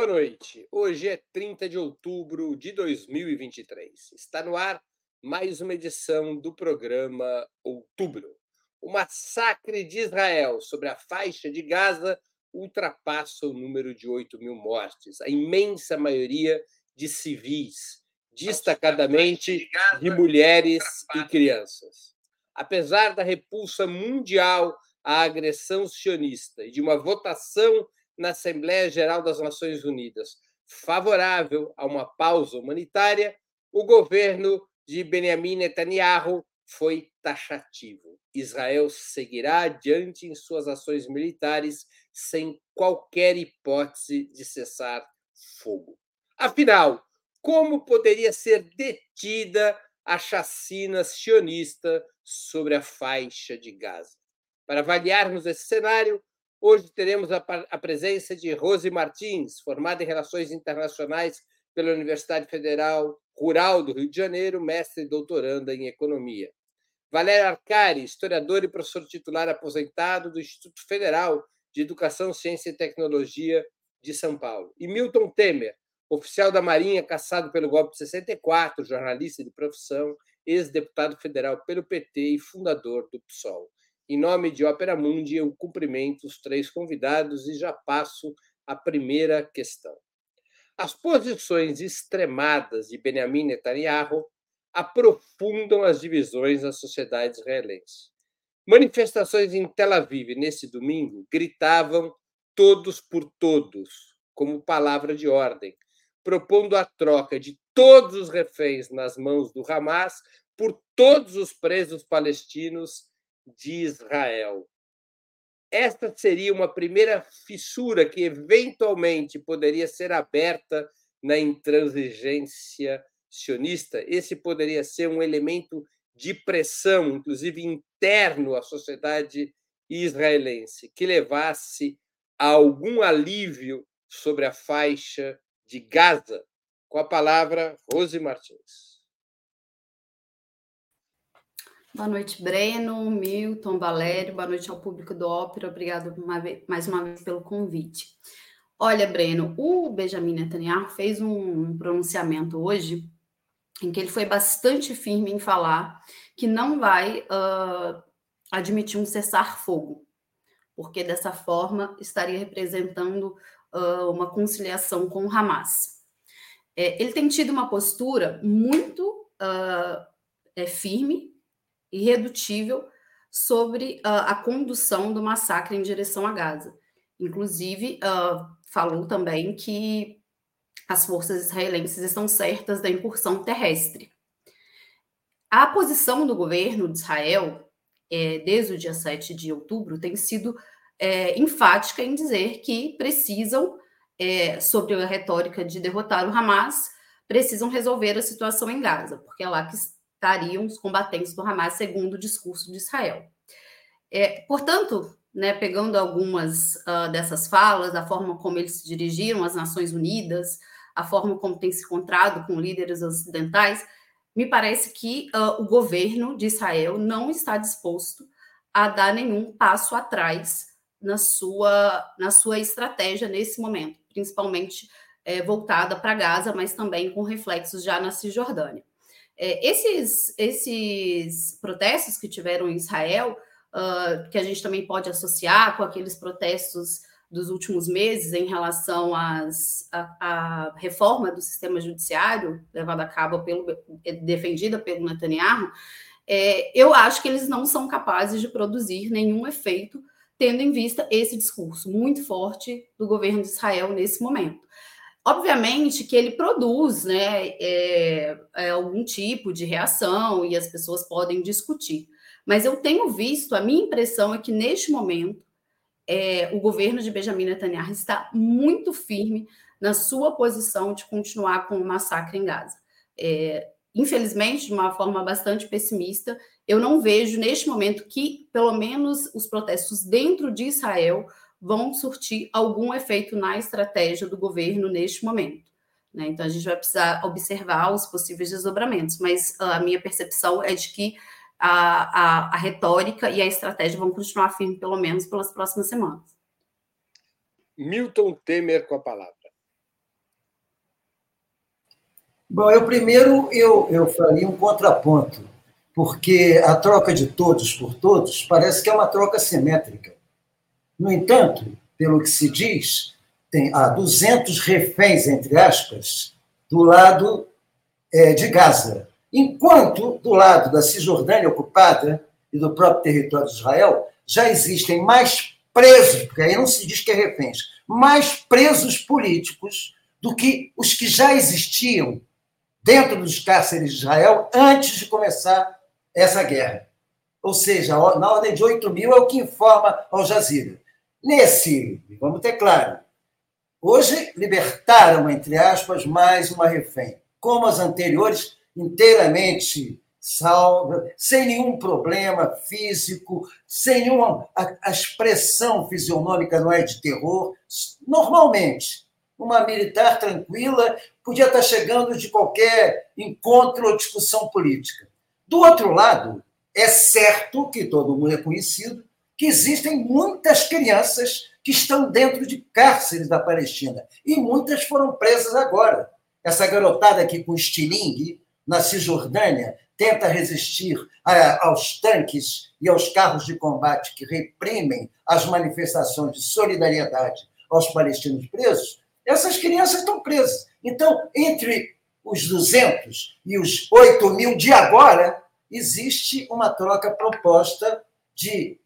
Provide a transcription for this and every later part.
Boa noite. Hoje é 30 de outubro de 2023. Está no ar mais uma edição do programa Outubro. O massacre de Israel sobre a faixa de Gaza ultrapassa o número de 8 mil mortes, a imensa maioria de civis, destacadamente de mulheres e crianças. Apesar da repulsa mundial à agressão sionista e de uma votação na Assembleia Geral das Nações Unidas favorável a uma pausa humanitária, o governo de Benjamin Netanyahu foi taxativo. Israel seguirá adiante em suas ações militares sem qualquer hipótese de cessar fogo. Afinal, como poderia ser detida a chacina sionista sobre a faixa de Gaza? Para avaliarmos esse cenário, hoje teremos a, a presença de Rose Martins, formada em Relações Internacionais pela Universidade Federal Rural do Rio de Janeiro, mestre e doutoranda em Economia. Valério Arcari, historiador e professor titular aposentado do Instituto Federal de Educação, Ciência e Tecnologia de São Paulo. E Milton Temer, oficial da Marinha caçado pelo golpe de 64, jornalista de profissão, ex-deputado federal pelo PT e fundador do PSOL. Em nome de Ópera Mundi, eu cumprimento os três convidados e já passo à primeira questão. As posições extremadas de Benjamin Netanyahu aprofundam as divisões na sociedade israelense. Manifestações em Tel Aviv nesse domingo gritavam todos por todos, como palavra de ordem, propondo a troca de todos os reféns nas mãos do Hamas por todos os presos palestinos de Israel. Esta seria uma primeira fissura que eventualmente poderia ser aberta na intransigência sionista, esse poderia ser um elemento de pressão, inclusive interno à sociedade israelense, que levasse a algum alívio sobre a faixa de Gaza. Com a palavra, Rose Martins. Boa noite, Breno, Milton, Valério, boa noite ao público do Ópera, obrigado mais uma vez pelo convite. Olha, Breno, o Benjamin Netanyahu fez um pronunciamento hoje em que ele foi bastante firme em falar que não vai uh, admitir um cessar-fogo, porque dessa forma estaria representando uh, uma conciliação com o Hamas. É, ele tem tido uma postura muito uh, é, firme irredutível sobre a condução do massacre em direção a Gaza. Inclusive, falou também que as forças israelenses estão certas da incursão terrestre. A posição do governo de Israel, é, desde o dia 7 de outubro, tem sido é, enfática em dizer que precisam, é, sobre a retórica de derrotar o Hamas, precisam resolver a situação em Gaza, porque é lá que estariam os combatentes do Hamas, segundo o discurso de Israel. É, portanto, né, pegando algumas uh, dessas falas, a forma como eles se dirigiram às Nações Unidas, a forma como tem se encontrado com líderes ocidentais, me parece que uh, o governo de Israel não está disposto a dar nenhum passo atrás na sua, na sua estratégia nesse momento, principalmente é, voltada para Gaza, mas também com reflexos já na Cisjordânia. É, esses, esses protestos que tiveram em Israel, uh, que a gente também pode associar com aqueles protestos dos últimos meses em relação às, à, à reforma do sistema judiciário levada a cabo pelo defendida pelo Netanyahu, é, eu acho que eles não são capazes de produzir nenhum efeito tendo em vista esse discurso muito forte do governo de Israel nesse momento. Obviamente que ele produz né, é, é, algum tipo de reação e as pessoas podem discutir, mas eu tenho visto, a minha impressão é que neste momento é, o governo de Benjamin Netanyahu está muito firme na sua posição de continuar com o massacre em Gaza. É, infelizmente, de uma forma bastante pessimista, eu não vejo neste momento que, pelo menos, os protestos dentro de Israel vão surtir algum efeito na estratégia do governo neste momento. Né? Então, a gente vai precisar observar os possíveis desdobramentos, mas a minha percepção é de que a, a, a retórica e a estratégia vão continuar firmes, pelo menos pelas próximas semanas. Milton Temer com a palavra. Bom, eu primeiro eu, eu faria um contraponto, porque a troca de todos por todos parece que é uma troca simétrica. No entanto, pelo que se diz, tem há 200 reféns, entre aspas, do lado é, de Gaza, enquanto do lado da Cisjordânia ocupada e do próprio território de Israel já existem mais presos, porque aí não se diz que é reféns, mais presos políticos do que os que já existiam dentro dos cárceres de Israel antes de começar essa guerra. Ou seja, na ordem de 8 mil é o que informa Al Jazeera. Nesse, vamos ter claro, hoje libertaram, entre aspas, mais uma refém. Como as anteriores, inteiramente salva, sem nenhum problema físico, sem nenhuma. A, expressão fisionômica não é de terror. Normalmente, uma militar tranquila podia estar chegando de qualquer encontro ou discussão política. Do outro lado, é certo que todo mundo é conhecido que existem muitas crianças que estão dentro de cárceres da Palestina e muitas foram presas agora. Essa garotada aqui com estilingue na Cisjordânia tenta resistir aos tanques e aos carros de combate que reprimem as manifestações de solidariedade aos palestinos presos, essas crianças estão presas. Então, entre os 200 e os 8 mil de agora, existe uma troca proposta de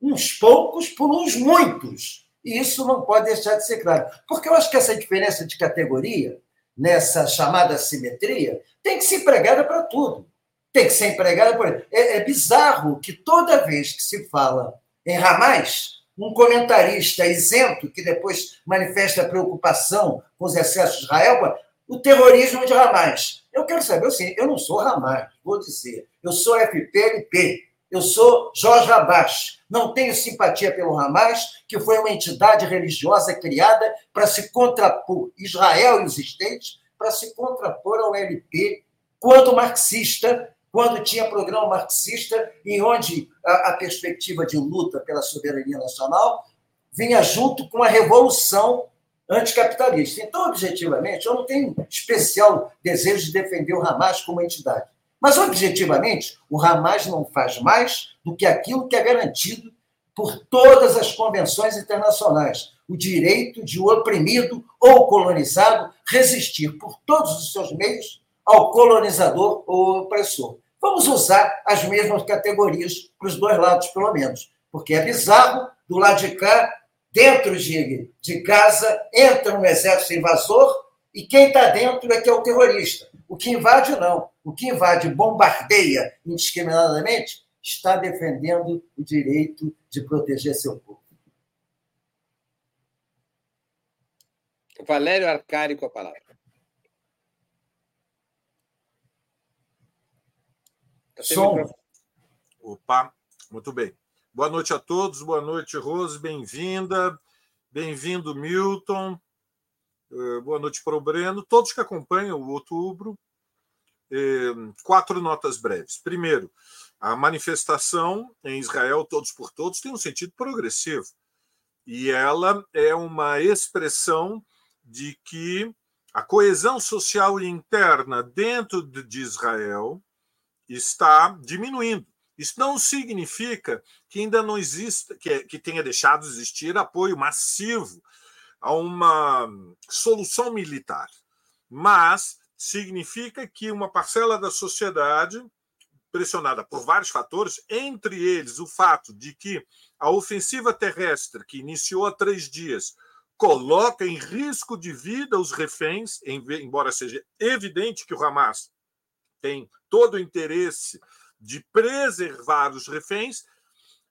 uns poucos por uns muitos. E isso não pode deixar de ser claro. Porque eu acho que essa diferença de categoria, nessa chamada simetria, tem que ser empregada para tudo tem que ser empregada por é, é bizarro que toda vez que se fala em Hamas, um comentarista isento que depois manifesta preocupação com os excessos de Israel, o terrorismo de Hamas. Eu quero saber assim, eu não sou Hamas, vou dizer. Eu sou FPLP, eu sou Jorge Abax. Não tenho simpatia pelo Hamas, que foi uma entidade religiosa criada para se contrapor Israel e os para se contrapor ao LP, quando marxista, quando tinha programa marxista, em onde a, a perspectiva de luta pela soberania nacional vinha junto com a revolução anticapitalista. Então, objetivamente, eu não tenho especial desejo de defender o Hamas como entidade. Mas, objetivamente, o Hamas não faz mais do que aquilo que é garantido por todas as convenções internacionais: o direito de o oprimido ou colonizado resistir por todos os seus meios ao colonizador ou opressor. Vamos usar as mesmas categorias para os dois lados, pelo menos. Porque é bizarro, do lado de cá, dentro de, de Gaza, entra um exército invasor e quem está dentro é que é o terrorista. O que invade, não. O que invade, bombardeia indiscriminadamente, está defendendo o direito de proteger seu povo. Valério Arcari com a palavra. Tá Som. Opa, muito bem. Boa noite a todos, boa noite, Rose, bem-vinda. Bem-vindo, Milton. Eh, boa noite para o Breno. Todos que acompanham o outubro. Eh, quatro notas breves. Primeiro, a manifestação em Israel, todos por todos, tem um sentido progressivo. E ela é uma expressão de que a coesão social interna dentro de Israel está diminuindo. Isso não significa que ainda não exista, que, que tenha deixado de existir apoio massivo a uma solução militar, mas significa que uma parcela da sociedade, pressionada por vários fatores, entre eles o fato de que a ofensiva terrestre, que iniciou há três dias, coloca em risco de vida os reféns, embora seja evidente que o Hamas tem todo o interesse de preservar os reféns,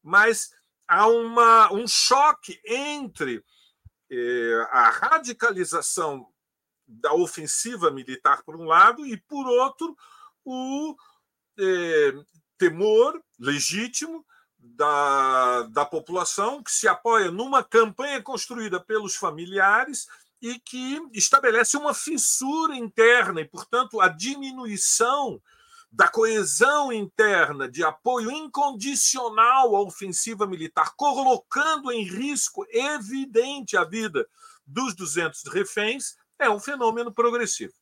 mas há uma, um choque entre eh, a radicalização da ofensiva militar, por um lado, e, por outro, o eh, temor legítimo da, da população que se apoia numa campanha construída pelos familiares e que estabelece uma fissura interna e, portanto, a diminuição da coesão interna de apoio incondicional à ofensiva militar, colocando em risco evidente a vida dos 200 reféns, é um fenômeno progressivo.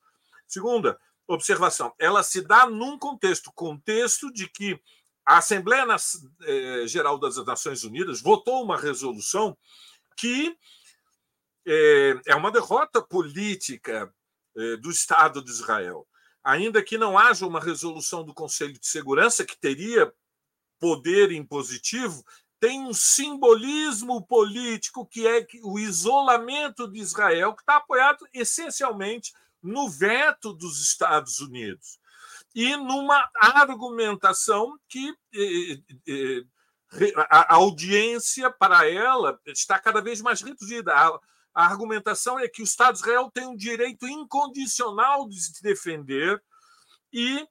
Segunda, observação, ela se dá num contexto, contexto de que a Assembleia eh, Geral das Nações Unidas votou uma resolução que é, é uma derrota política é, do Estado de Israel. Ainda que não haja uma resolução do Conselho de Segurança que teria poder impositivo, tem um simbolismo político que é o isolamento de Israel, que está apoiado essencialmente no veto dos Estados Unidos e numa argumentação que a audiência para ela está cada vez mais reduzida. A argumentação é que o Estado de Israel tem um direito incondicional de se defender e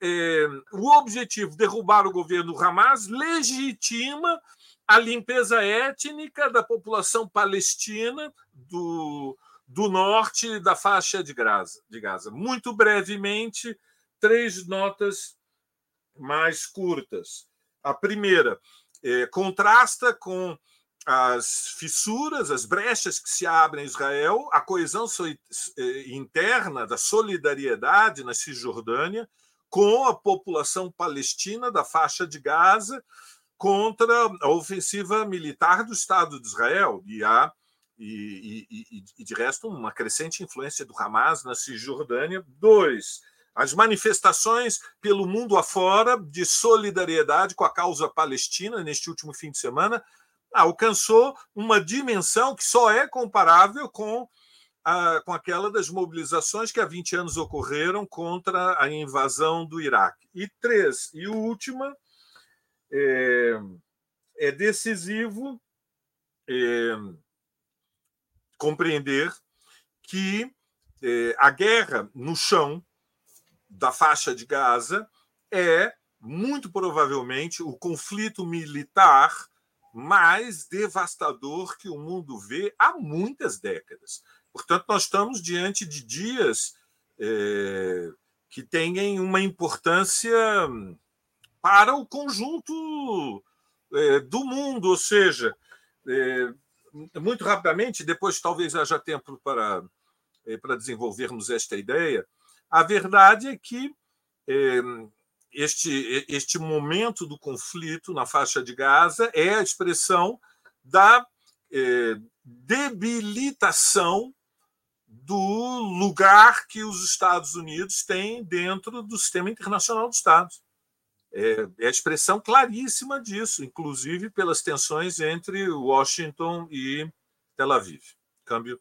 é, o objetivo derrubar o governo Hamas legitima a limpeza étnica da população palestina do, do norte da faixa de Gaza, de Gaza. Muito brevemente, três notas mais curtas. A primeira é, contrasta com as fissuras, as brechas que se abrem em Israel, a coesão eh, interna da solidariedade na Cisjordânia com a população palestina da faixa de Gaza contra a ofensiva militar do Estado de Israel e há e, e, e, de resto uma crescente influência do Hamas na Cisjordânia. Dois, as manifestações pelo mundo afora de solidariedade com a causa palestina neste último fim de semana alcançou uma dimensão que só é comparável com, a, com aquela das mobilizações que há 20 anos ocorreram contra a invasão do Iraque. E três, e o última, é, é decisivo é, compreender que é, a guerra no chão da faixa de Gaza é muito provavelmente o conflito militar mais devastador que o mundo vê há muitas décadas. Portanto, nós estamos diante de dias é, que têm uma importância para o conjunto é, do mundo, ou seja, é, muito rapidamente, depois talvez haja tempo para, para desenvolvermos esta ideia, a verdade é que este, este momento do conflito na faixa de Gaza é a expressão da debilitação do lugar que os Estados Unidos têm dentro do sistema internacional dos Estados. É, é a expressão claríssima disso, inclusive pelas tensões entre Washington e Tel Aviv. Câmbio.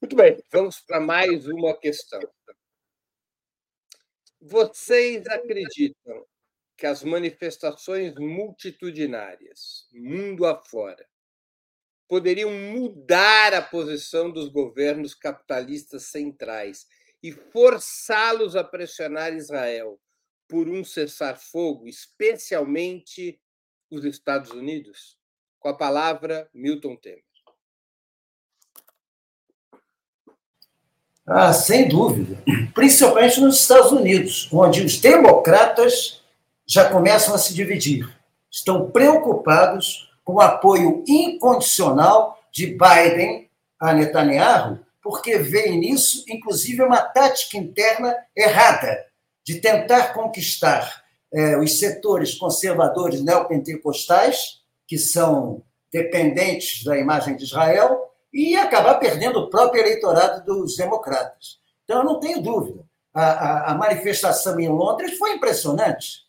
Muito bem, vamos para mais uma questão. Vocês acreditam que as manifestações multitudinárias, mundo afora, poderiam mudar a posição dos governos capitalistas centrais e forçá-los a pressionar Israel por um cessar-fogo, especialmente os Estados Unidos? Com a palavra, Milton Temer. Ah, sem dúvida. Principalmente nos Estados Unidos, onde os democratas já começam a se dividir. Estão preocupados com apoio incondicional de Biden a Netanyahu, porque veem nisso, inclusive, uma tática interna errada de tentar conquistar é, os setores conservadores neopentecostais, que são dependentes da imagem de Israel, e acabar perdendo o próprio eleitorado dos democratas. Então, eu não tenho dúvida. A, a, a manifestação em Londres foi impressionante.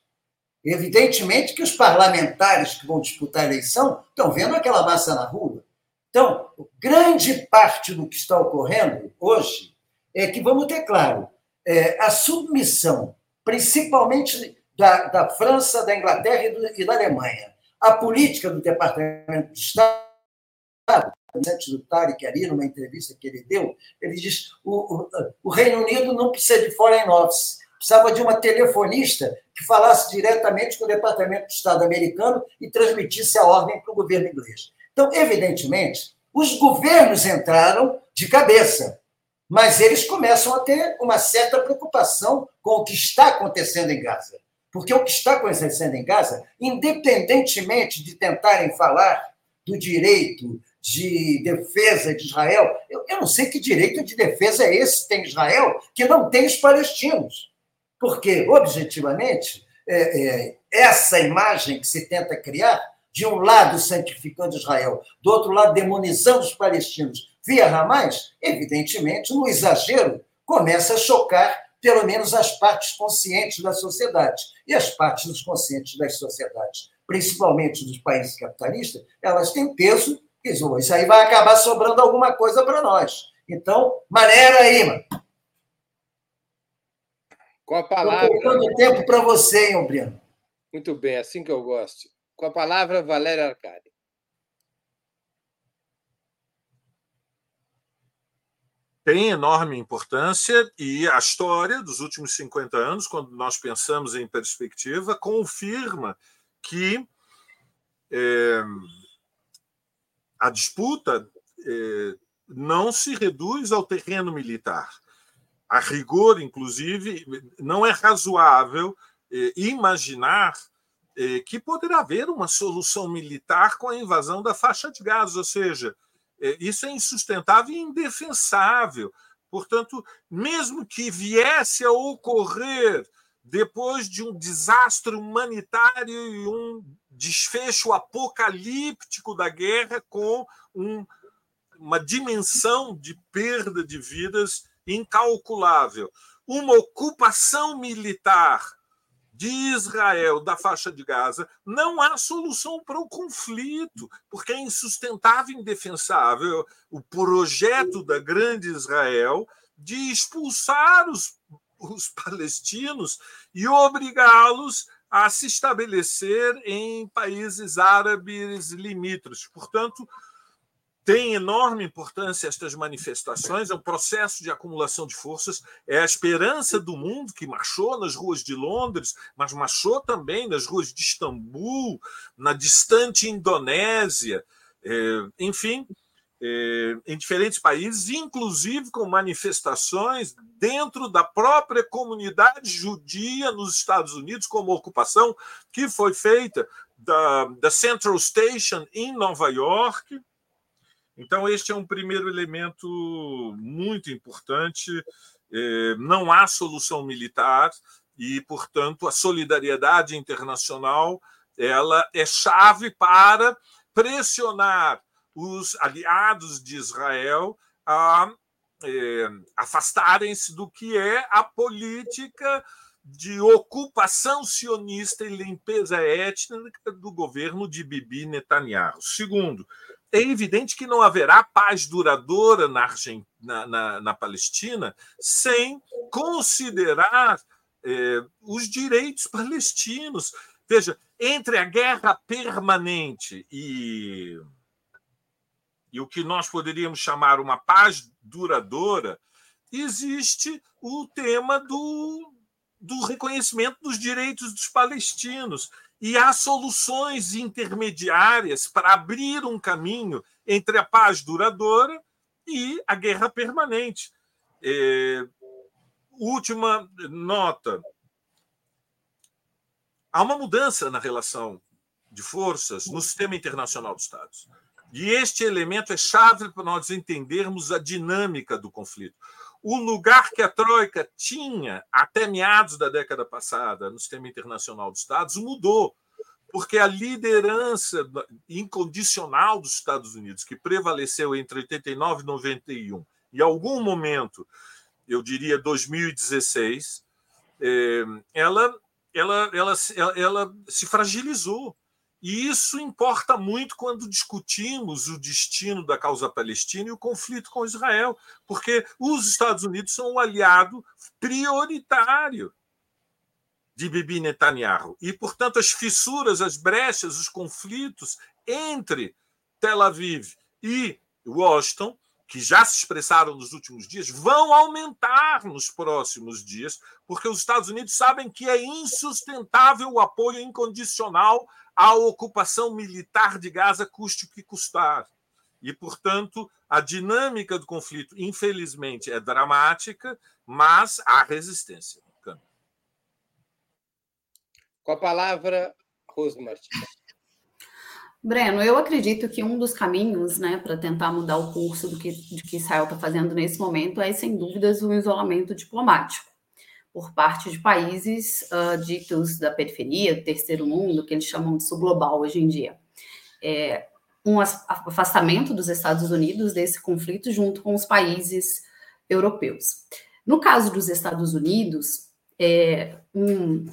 Evidentemente que os parlamentares que vão disputar a eleição estão vendo aquela massa na rua. Então, grande parte do que está ocorrendo hoje é que, vamos ter claro, é, a submissão, principalmente da, da França, da Inglaterra e, do, e da Alemanha, à política do Departamento de Estado, antes do Tarek ali, numa entrevista que ele deu, ele diz o, o, o Reino Unido não precisa de foreign office, precisava de uma telefonista que falasse diretamente com o Departamento de Estado americano e transmitisse a ordem para o governo inglês. Então, evidentemente, os governos entraram de cabeça, mas eles começam a ter uma certa preocupação com o que está acontecendo em Gaza. Porque o que está acontecendo em Gaza, independentemente de tentarem falar do direito de defesa de Israel. Eu, eu não sei que direito de defesa é esse que tem Israel, que não tem os palestinos. Porque, objetivamente, é, é, essa imagem que se tenta criar, de um lado santificando Israel, do outro lado demonizando os palestinos via Hamas, evidentemente, no exagero, começa a chocar pelo menos as partes conscientes da sociedade. E as partes dos conscientes das sociedades, principalmente dos países capitalistas, elas têm peso isso aí vai acabar sobrando alguma coisa para nós. Então, maneira aí, mano. Com a palavra. Estou colocando tempo para você, hein, Breno? Muito bem, assim que eu gosto. Com a palavra, Valéria Arcari. Tem enorme importância e a história dos últimos 50 anos, quando nós pensamos em perspectiva, confirma que é, a disputa é, não se reduz ao terreno militar. A rigor, inclusive, não é razoável é, imaginar é, que poderá haver uma solução militar com a invasão da faixa de Gaza, ou seja, isso é insustentável e indefensável. Portanto, mesmo que viesse a ocorrer depois de um desastre humanitário e um desfecho apocalíptico da guerra com um, uma dimensão de perda de vidas incalculável. Uma ocupação militar de Israel da faixa de Gaza, não há solução para o conflito, porque é insustentável indefensável o projeto da grande Israel de expulsar os os palestinos e obrigá-los a se estabelecer em países árabes limítrofes. Portanto, tem enorme importância estas manifestações, é um processo de acumulação de forças, é a esperança do mundo que marchou nas ruas de Londres, mas marchou também nas ruas de Istambul, na distante Indonésia, é, enfim, é, em diferentes países, inclusive com manifestações dentro da própria comunidade judia nos Estados Unidos, como ocupação que foi feita da, da Central Station em Nova York. Então, este é um primeiro elemento muito importante. É, não há solução militar e, portanto, a solidariedade internacional ela é chave para pressionar os aliados de Israel a é, afastarem-se do que é a política de ocupação sionista e limpeza étnica do governo de Bibi Netanyahu. Segundo, é evidente que não haverá paz duradoura na, na, na, na Palestina sem considerar é, os direitos palestinos. Veja, entre a guerra permanente e e o que nós poderíamos chamar uma paz duradoura, existe o tema do, do reconhecimento dos direitos dos palestinos. E há soluções intermediárias para abrir um caminho entre a paz duradoura e a guerra permanente. É, última nota. Há uma mudança na relação de forças no sistema internacional dos Estados. E este elemento é chave para nós entendermos a dinâmica do conflito. O lugar que a Troika tinha até meados da década passada no sistema internacional dos Estados mudou, porque a liderança incondicional dos Estados Unidos, que prevaleceu entre 89 e 91, em algum momento, eu diria 2016, eh, ela, ela, ela, ela, ela se fragilizou e isso importa muito quando discutimos o destino da causa palestina e o conflito com Israel, porque os Estados Unidos são um aliado prioritário de Bibi Netanyahu. E, portanto, as fissuras, as brechas, os conflitos entre Tel Aviv e Washington, que já se expressaram nos últimos dias, vão aumentar nos próximos dias, porque os Estados Unidos sabem que é insustentável o apoio incondicional a ocupação militar de Gaza, custe o que custar. E, portanto, a dinâmica do conflito, infelizmente, é dramática, mas há resistência. Com a palavra, Rose Martins. Breno, eu acredito que um dos caminhos né, para tentar mudar o curso do que, que Israel está fazendo nesse momento é, sem dúvidas, o isolamento diplomático por parte de países uh, ditos da periferia, do terceiro mundo, que eles chamam de subglobal hoje em dia. É, um afastamento dos Estados Unidos desse conflito junto com os países europeus. No caso dos Estados Unidos, é, um,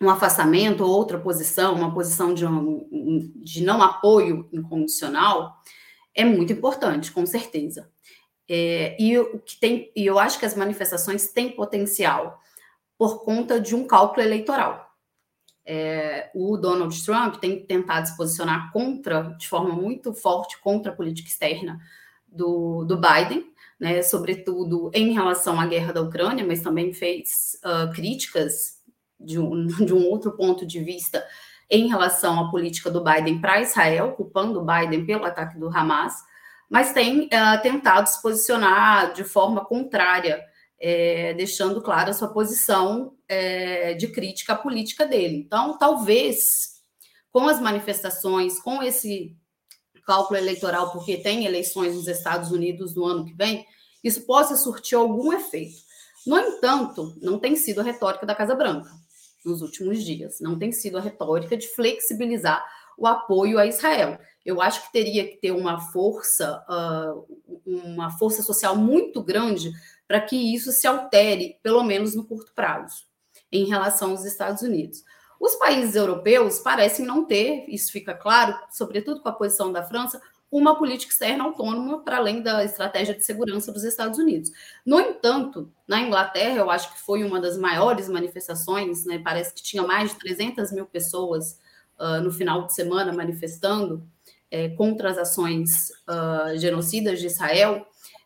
um afastamento ou outra posição, uma posição de, um, de não apoio incondicional, é muito importante, com certeza. É, e o que tem, e eu acho que as manifestações têm potencial por conta de um cálculo eleitoral. É, o Donald Trump tem tentado se posicionar contra, de forma muito forte, contra a política externa do, do Biden, né, sobretudo em relação à guerra da Ucrânia, mas também fez uh, críticas de um, de um outro ponto de vista em relação à política do Biden para Israel, culpando o Biden pelo ataque do Hamas, mas tem uh, tentado se posicionar de forma contrária, é, deixando clara a sua posição é, de crítica à política dele. Então, talvez, com as manifestações, com esse cálculo eleitoral, porque tem eleições nos Estados Unidos no ano que vem, isso possa surtir algum efeito. No entanto, não tem sido a retórica da Casa Branca nos últimos dias. Não tem sido a retórica de flexibilizar o apoio a Israel. Eu acho que teria que ter uma força, uh, uma força social muito grande para que isso se altere, pelo menos no curto prazo, em relação aos Estados Unidos. Os países europeus parecem não ter, isso fica claro, sobretudo com a posição da França, uma política externa autônoma para além da estratégia de segurança dos Estados Unidos. No entanto, na Inglaterra, eu acho que foi uma das maiores manifestações, né? parece que tinha mais de 300 mil pessoas uh, no final de semana manifestando é, contra as ações uh, genocidas de Israel,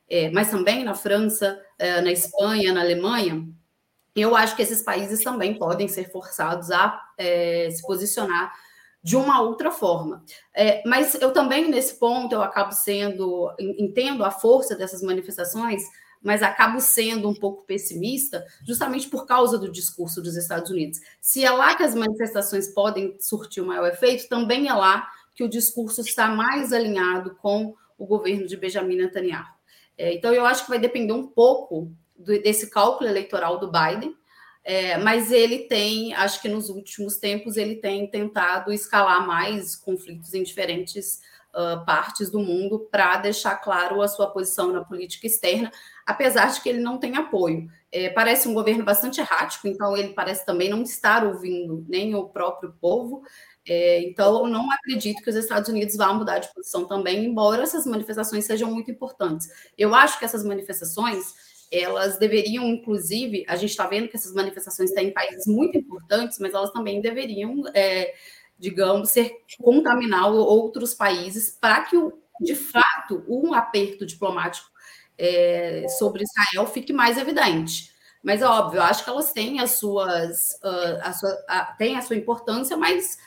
é, mas também na França, é, na Espanha, na Alemanha. Eu acho que esses países também podem ser forçados a se posicionar de uma outra forma. É, mas eu também, nesse ponto, eu acabo sendo, entendo a força dessas manifestações, mas acabo sendo um pouco pessimista, justamente por causa do discurso dos Estados Unidos. Se é lá que as manifestações podem surtir o maior efeito, também é lá que o discurso está mais alinhado com o governo de Benjamin Netanyahu. É, então, eu acho que vai depender um pouco do, desse cálculo eleitoral do Biden, é, mas ele tem, acho que nos últimos tempos, ele tem tentado escalar mais conflitos em diferentes uh, partes do mundo para deixar claro a sua posição na política externa, apesar de que ele não tem apoio. É, parece um governo bastante errático, então ele parece também não estar ouvindo nem o próprio povo. É, então, eu não acredito que os Estados Unidos vão mudar de posição também, embora essas manifestações sejam muito importantes. Eu acho que essas manifestações elas deveriam, inclusive, a gente está vendo que essas manifestações têm países muito importantes, mas elas também deveriam, é, digamos, ser contaminar outros países para que, de fato, um aperto diplomático é, sobre Israel fique mais evidente. Mas, óbvio, eu acho que elas têm as suas, uh, a sua, a, têm a sua importância, mas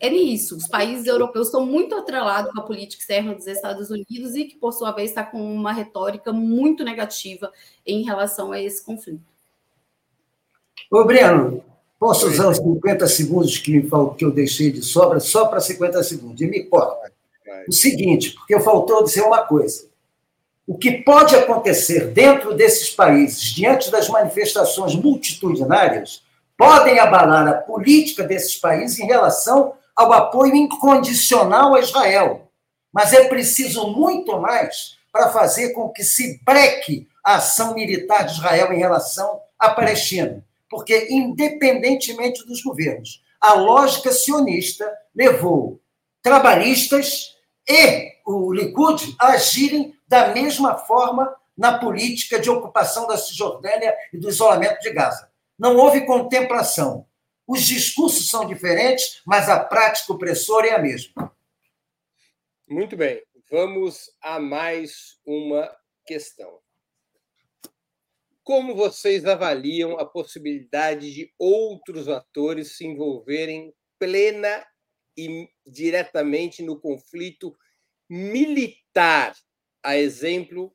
é nisso. Os países europeus estão muito atrelados com a política externa dos Estados Unidos e que, por sua vez, está com uma retórica muito negativa em relação a esse conflito. Ô, Breno, posso usar os 50 segundos que, que eu deixei de sobra só para 50 segundos? E me corta. O seguinte, porque faltou dizer uma coisa. O que pode acontecer dentro desses países, diante das manifestações multitudinárias, podem abalar a política desses países em relação ao apoio incondicional a Israel. Mas é preciso muito mais para fazer com que se breque a ação militar de Israel em relação à Palestina. Porque, independentemente dos governos, a lógica sionista levou trabalhistas e o Likud a agirem da mesma forma na política de ocupação da Cisjordânia e do isolamento de Gaza. Não houve contemplação. Os discursos são diferentes, mas a prática opressora é a mesma. Muito bem. Vamos a mais uma questão. Como vocês avaliam a possibilidade de outros atores se envolverem plena e diretamente no conflito militar, a exemplo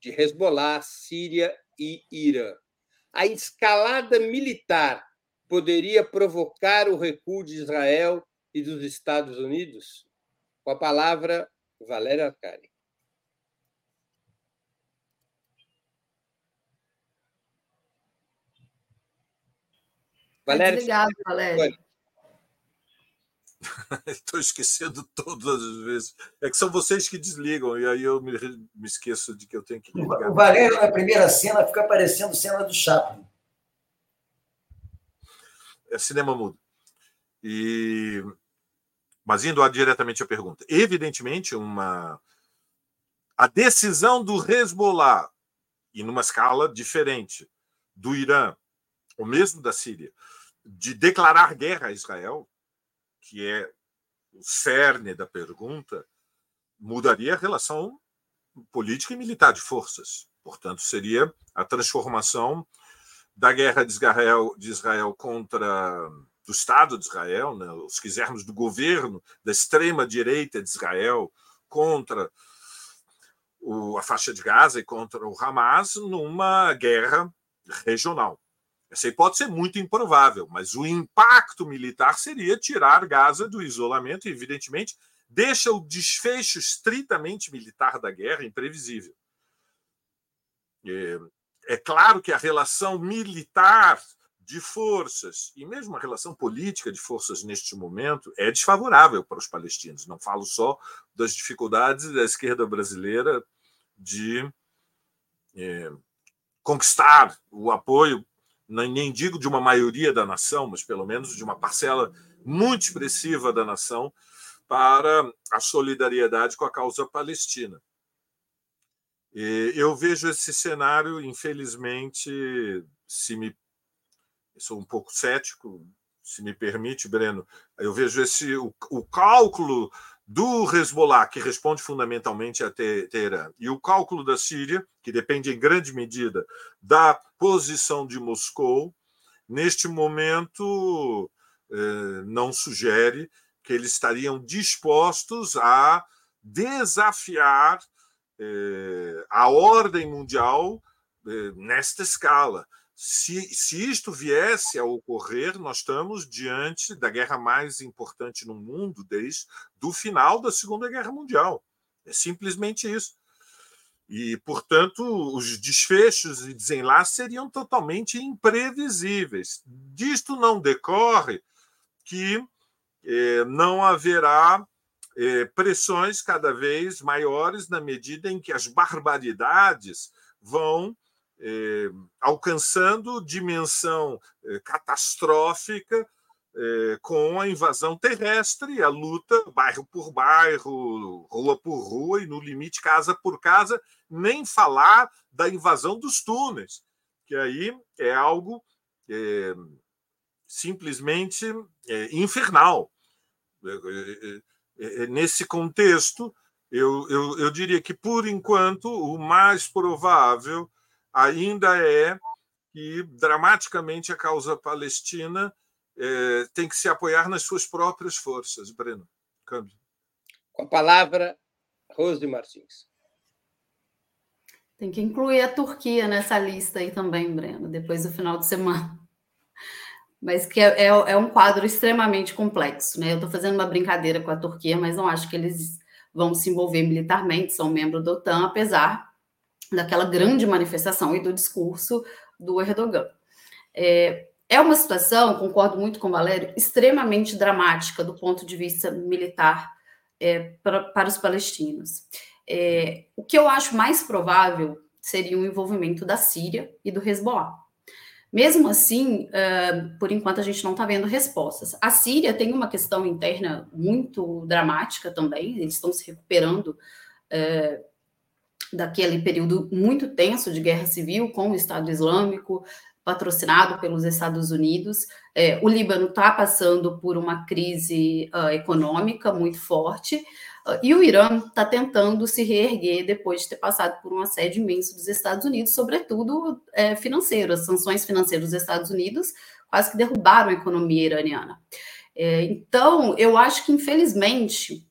de Hezbollah, Síria e Irã? A escalada militar poderia provocar o recuo de Israel e dos Estados Unidos? Com a palavra, Valéria Arcari. Valéria. Obrigado, Valéria. Estou esquecendo todas as vezes. É que são vocês que desligam, e aí eu me, me esqueço de que eu tenho que desligar. O Valério, na primeira cena, fica parecendo cena do Chaplin. É cinema mudo. E... Mas indo diretamente à pergunta. Evidentemente, uma... a decisão do Hezbollah, e numa escala diferente, do Irã, ou mesmo da Síria, de declarar guerra a Israel, que é o cerne da pergunta, mudaria a relação política e militar de forças. Portanto, seria a transformação da guerra de Israel, de Israel contra do Estado de Israel, né, se quisermos do governo da extrema direita de Israel contra o, a faixa de Gaza e contra o Hamas numa guerra regional. Essa hipótese é muito improvável, mas o impacto militar seria tirar Gaza do isolamento e, evidentemente, deixa o desfecho estritamente militar da guerra imprevisível. É, é claro que a relação militar de forças e mesmo a relação política de forças neste momento é desfavorável para os palestinos. Não falo só das dificuldades da esquerda brasileira de é, conquistar o apoio nem digo de uma maioria da nação, mas pelo menos de uma parcela muito expressiva da nação, para a solidariedade com a causa palestina. Eu vejo esse cenário, infelizmente, se me. sou um pouco cético, se me permite, Breno, eu vejo esse o, o cálculo do Hezbollah, que responde fundamentalmente a Teherã, e o cálculo da Síria, que depende em grande medida da posição de Moscou, neste momento eh, não sugere que eles estariam dispostos a desafiar eh, a ordem mundial eh, nesta escala se, se isto viesse a ocorrer, nós estamos diante da guerra mais importante no mundo desde o final da Segunda Guerra Mundial. É simplesmente isso. E, portanto, os desfechos e desenlaces seriam totalmente imprevisíveis. Disto não decorre que eh, não haverá pressões cada vez maiores na medida em que as barbaridades vão eh, alcançando dimensão eh, catastrófica eh, com a invasão terrestre, a luta bairro por bairro, rua por rua e, no limite, casa por casa, nem falar da invasão dos túneis, que aí é algo simplesmente infernal. Nesse contexto, eu, eu, eu diria que, por enquanto, o mais provável ainda é que dramaticamente a causa palestina é, tem que se apoiar nas suas próprias forças. Breno, câmbio. Com a palavra, Rose Martins. Tem que incluir a Turquia nessa lista aí também, Breno, depois do final de semana. Mas que é, é, é um quadro extremamente complexo. Né? Eu estou fazendo uma brincadeira com a Turquia, mas não acho que eles vão se envolver militarmente, são membros da OTAN, apesar daquela grande manifestação e do discurso do Erdogan. É, é uma situação, concordo muito com o Valério, extremamente dramática do ponto de vista militar é, para, para os palestinos. É, o que eu acho mais provável seria o envolvimento da Síria e do Hezbollah. Mesmo assim, uh, por enquanto a gente não está vendo respostas. A Síria tem uma questão interna muito dramática também, eles estão se recuperando uh, daquele período muito tenso de guerra civil com o Estado Islâmico, patrocinado pelos Estados Unidos. É, o Líbano está passando por uma crise uh, econômica muito forte uh, e o Irã está tentando se reerguer depois de ter passado por um assédio imenso dos Estados Unidos, sobretudo é, financeiro. As sanções financeiras dos Estados Unidos quase que derrubaram a economia iraniana. É, então, eu acho que, infelizmente,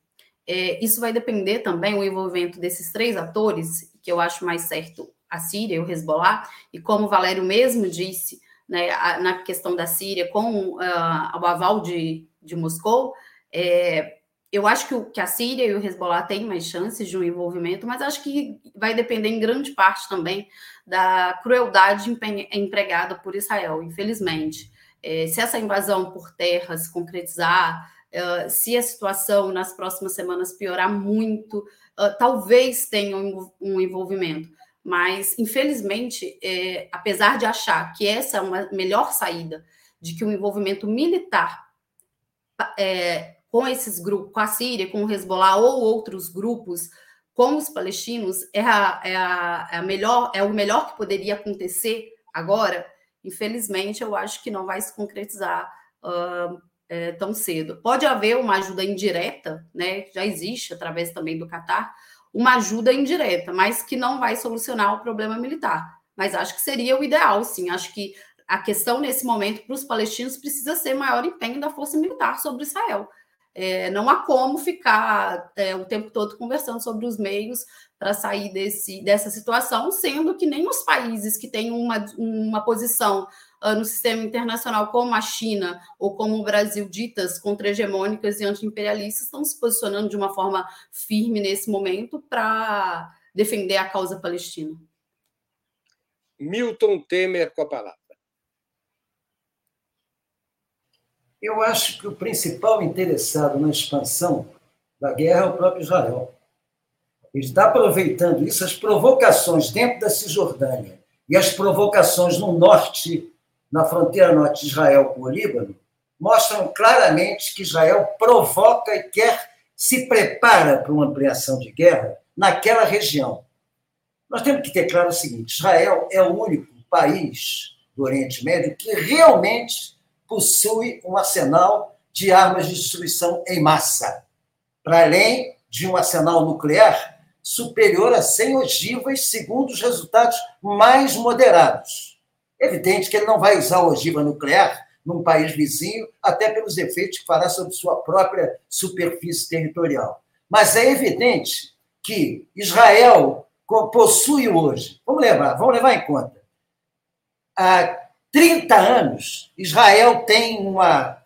é, isso vai depender também o envolvimento desses três atores, que eu acho mais certo a Síria e o Hezbollah, e como o Valério mesmo disse, né, a, na questão da Síria, com uh, o aval de, de Moscou, é, eu acho que, o, que a Síria e o Hezbollah têm mais chances de um envolvimento, mas acho que vai depender em grande parte também da crueldade empregada por Israel, infelizmente. É, se essa invasão por terra se concretizar, uh, se a situação nas próximas semanas piorar muito, uh, talvez tenha um, um, envolvimento. Mas, infelizmente, é, apesar de achar que essa é uma melhor saída, de que o envolvimento militar é, com esses grupos, com a Síria, com o Hezbollah ou outros grupos, com os palestinos, é, a, é, a, é, a melhor, é o melhor que poderia acontecer agora, infelizmente, eu acho que não vai se concretizar uh, é, tão cedo. Pode haver uma ajuda indireta, né? Já existe através também do Catar, uma ajuda indireta, mas que não vai solucionar o problema militar. Mas acho que seria o ideal, sim. Acho que a questão nesse momento para os palestinos precisa ser maior empenho da força militar sobre Israel. É, não há como ficar é, o tempo todo conversando sobre os meios para sair desse, dessa situação, sendo que nem os países que têm uma, uma posição uh, no sistema internacional, como a China ou como o Brasil, ditas contra-hegemônicas e anti-imperialistas, estão se posicionando de uma forma firme nesse momento para defender a causa palestina. Milton Temer com a palavra. Eu acho que o principal interessado na expansão da guerra é o próprio Israel. Ele está aproveitando isso, as provocações dentro da Cisjordânia e as provocações no norte, na fronteira norte de Israel com o Líbano, mostram claramente que Israel provoca e quer, se prepara para uma ampliação de guerra naquela região. Nós temos que ter claro o seguinte: Israel é o único país do Oriente Médio que realmente possui um arsenal de armas de destruição em massa, para além de um arsenal nuclear superior a 100 ogivas, segundo os resultados mais moderados. Evidente que ele não vai usar ogiva nuclear num país vizinho, até pelos efeitos que fará sobre sua própria superfície territorial. Mas é evidente que Israel possui hoje, vamos levar, vamos levar em conta, a 30 anos, Israel tem uma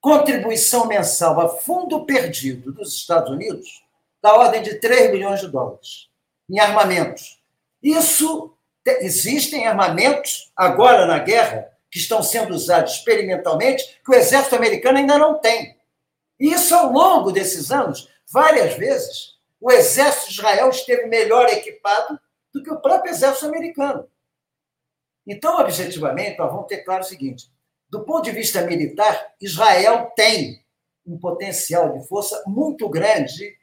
contribuição mensal a fundo perdido dos Estados Unidos da ordem de 3 bilhões de dólares em armamentos. Isso existem armamentos agora na guerra que estão sendo usados experimentalmente que o exército americano ainda não tem. E isso ao longo desses anos, várias vezes, o exército de Israel esteve melhor equipado do que o próprio exército americano. Então, objetivamente, nós vamos ter claro o seguinte: do ponto de vista militar, Israel tem um potencial de força muito grande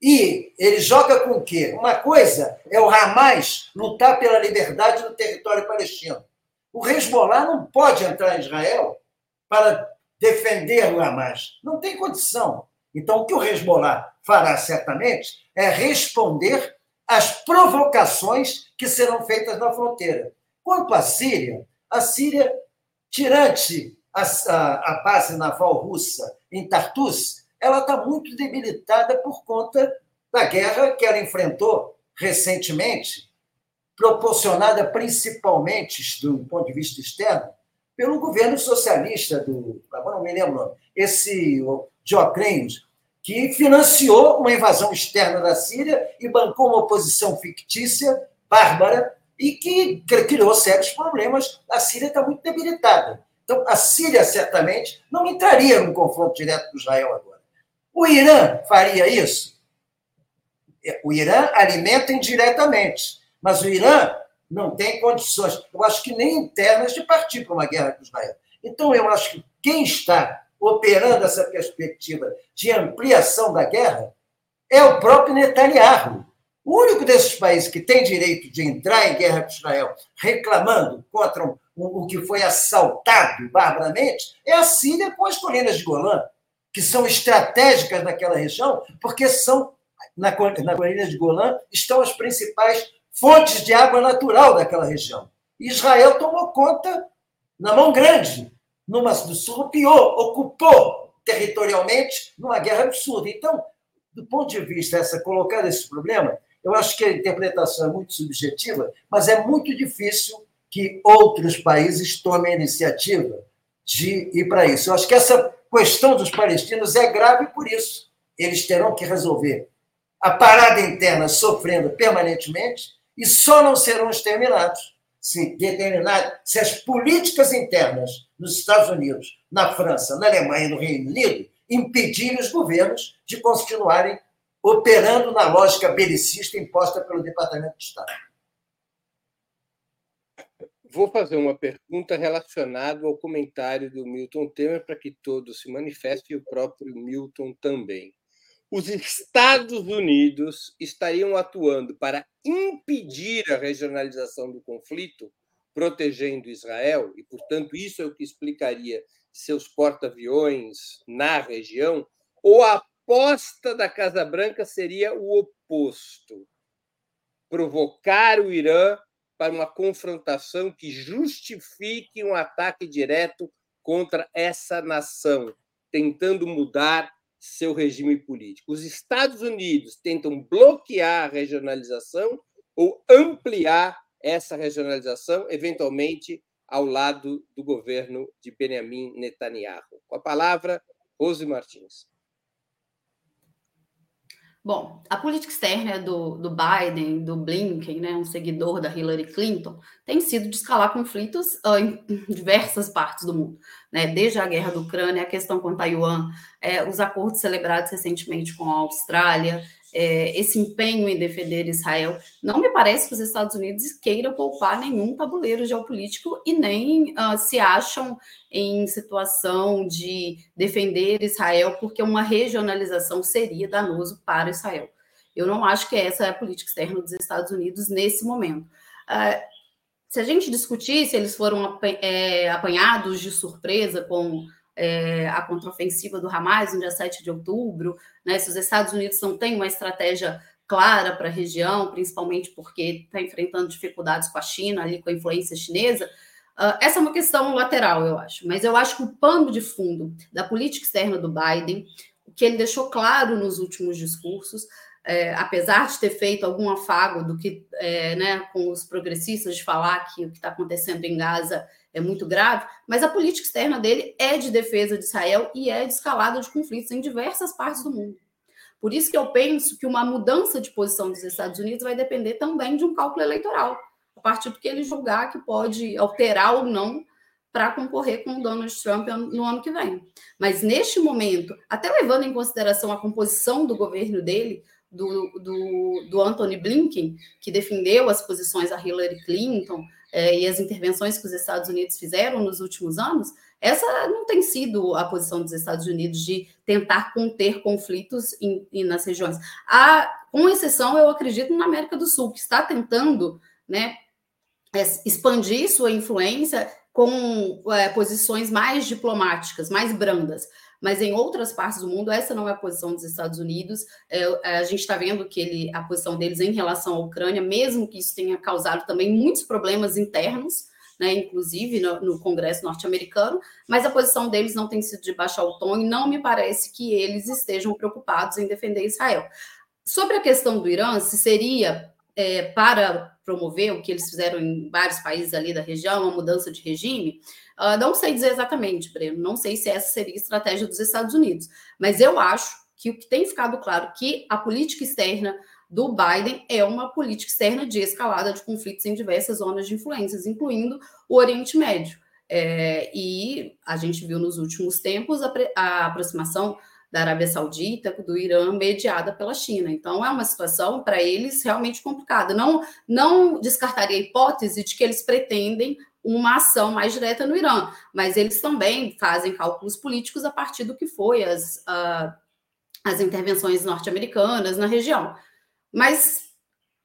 e ele joga com o quê? Uma coisa é o Hamas lutar pela liberdade no território palestino. O Hezbollah não pode entrar em Israel para defender o Hamas. Não tem condição. Então, o que o Hezbollah fará certamente é responder às provocações que serão feitas na fronteira. Quanto à Síria, a Síria, tirante a, a, a base naval russa em Tartus, ela está muito debilitada por conta da guerra que ela enfrentou recentemente, proporcionada principalmente, do ponto de vista externo, pelo governo socialista do. Agora não me lembro, esse Dioclênios, que financiou uma invasão externa da Síria e bancou uma oposição fictícia, bárbara, e que criou sérios problemas. A Síria está muito debilitada. Então, a Síria certamente não entraria num confronto direto com Israel agora. O Irã faria isso? É, o Irã alimenta indiretamente, mas o Irã não tem condições, eu acho que nem internas, de partir para uma guerra com Israel. Então, eu acho que quem está operando essa perspectiva de ampliação da guerra é o próprio Netanyahu. O único desses países que tem direito de entrar em guerra com Israel reclamando contra o, o que foi assaltado barbaramente é a Síria com as colinas de Golã, que são estratégicas naquela região, porque são na, na colina de Golã estão as principais fontes de água natural daquela região. Israel tomou conta na mão grande, numa surrupiou, ocupou territorialmente numa guerra absurda. Então, do ponto de vista essa colocar esse problema, eu acho que a interpretação é muito subjetiva, mas é muito difícil que outros países tomem a iniciativa de ir para isso. Eu acho que essa questão dos palestinos é grave por isso. Eles terão que resolver a parada interna sofrendo permanentemente e só não serão exterminados se determinar se as políticas internas nos Estados Unidos, na França, na Alemanha e no Reino Unido impedirem os governos de continuarem operando na lógica belicista imposta pelo Departamento de Estado. Vou fazer uma pergunta relacionada ao comentário do Milton Temer para que todos se manifestem e o próprio Milton também. Os Estados Unidos estariam atuando para impedir a regionalização do conflito, protegendo Israel, e, portanto, isso é o que explicaria seus porta-aviões na região, ou a aposta da Casa Branca seria o oposto: provocar o Irã para uma confrontação que justifique um ataque direto contra essa nação, tentando mudar seu regime político. Os Estados Unidos tentam bloquear a regionalização ou ampliar essa regionalização, eventualmente ao lado do governo de Benjamin Netanyahu. Com a palavra, Rose Martins. Bom, a política externa do, do Biden, do Blinken, né, um seguidor da Hillary Clinton, tem sido de escalar conflitos uh, em diversas partes do mundo, né, desde a guerra da Ucrânia, a questão com Taiwan, é, os acordos celebrados recentemente com a Austrália, é, esse empenho em defender Israel, não me parece que os Estados Unidos queiram poupar nenhum tabuleiro geopolítico e nem uh, se acham em situação de defender Israel, porque uma regionalização seria danoso para Israel. Eu não acho que essa é a política externa dos Estados Unidos nesse momento. Uh, se a gente discutir se eles foram é, apanhados de surpresa com é, a contraofensiva do Hamas no dia 7 de outubro, né, se os Estados Unidos não têm uma estratégia clara para a região, principalmente porque está enfrentando dificuldades com a China, ali com a influência chinesa, uh, essa é uma questão lateral, eu acho. Mas eu acho que o pano de fundo da política externa do Biden, o que ele deixou claro nos últimos discursos, é, apesar de ter feito algum afago do que, é, né, com os progressistas de falar que o que está acontecendo em Gaza é muito grave, mas a política externa dele é de defesa de Israel e é de escalada de conflitos em diversas partes do mundo. Por isso que eu penso que uma mudança de posição dos Estados Unidos vai depender também de um cálculo eleitoral, a partir do que ele julgar que pode alterar ou não para concorrer com o Donald Trump no ano que vem. Mas neste momento, até levando em consideração a composição do governo dele, do, do, do Anthony Blinken, que defendeu as posições da Hillary Clinton, é, e as intervenções que os Estados Unidos fizeram nos últimos anos, essa não tem sido a posição dos Estados Unidos de tentar conter conflitos em, em, nas regiões. A, com exceção, eu acredito, na América do Sul, que está tentando né, é, expandir sua influência com é, posições mais diplomáticas, mais brandas mas em outras partes do mundo essa não é a posição dos Estados Unidos. É, é a gente está vendo que ele, a posição deles em relação à Ucrânia, mesmo que isso tenha causado também muitos problemas internos, né, inclusive no, no Congresso norte-americano, mas a posição deles não tem sido de baixar o tom e não me parece que eles estejam preocupados em defender Israel. Sobre a questão do Irã, se seria é, para promover o que eles fizeram em vários países ali da região, uma mudança de regime, Uh, não sei dizer exatamente, Breno, não sei se essa seria a estratégia dos Estados Unidos, mas eu acho que o que tem ficado claro que a política externa do Biden é uma política externa de escalada de conflitos em diversas zonas de influências, incluindo o Oriente Médio. É, e a gente viu nos últimos tempos a, a aproximação da Arábia Saudita, do Irã, mediada pela China. Então, é uma situação para eles realmente complicada. Não, não descartaria a hipótese de que eles pretendem uma ação mais direta no Irã, mas eles também fazem cálculos políticos a partir do que foi as, uh, as intervenções norte-americanas na região. Mas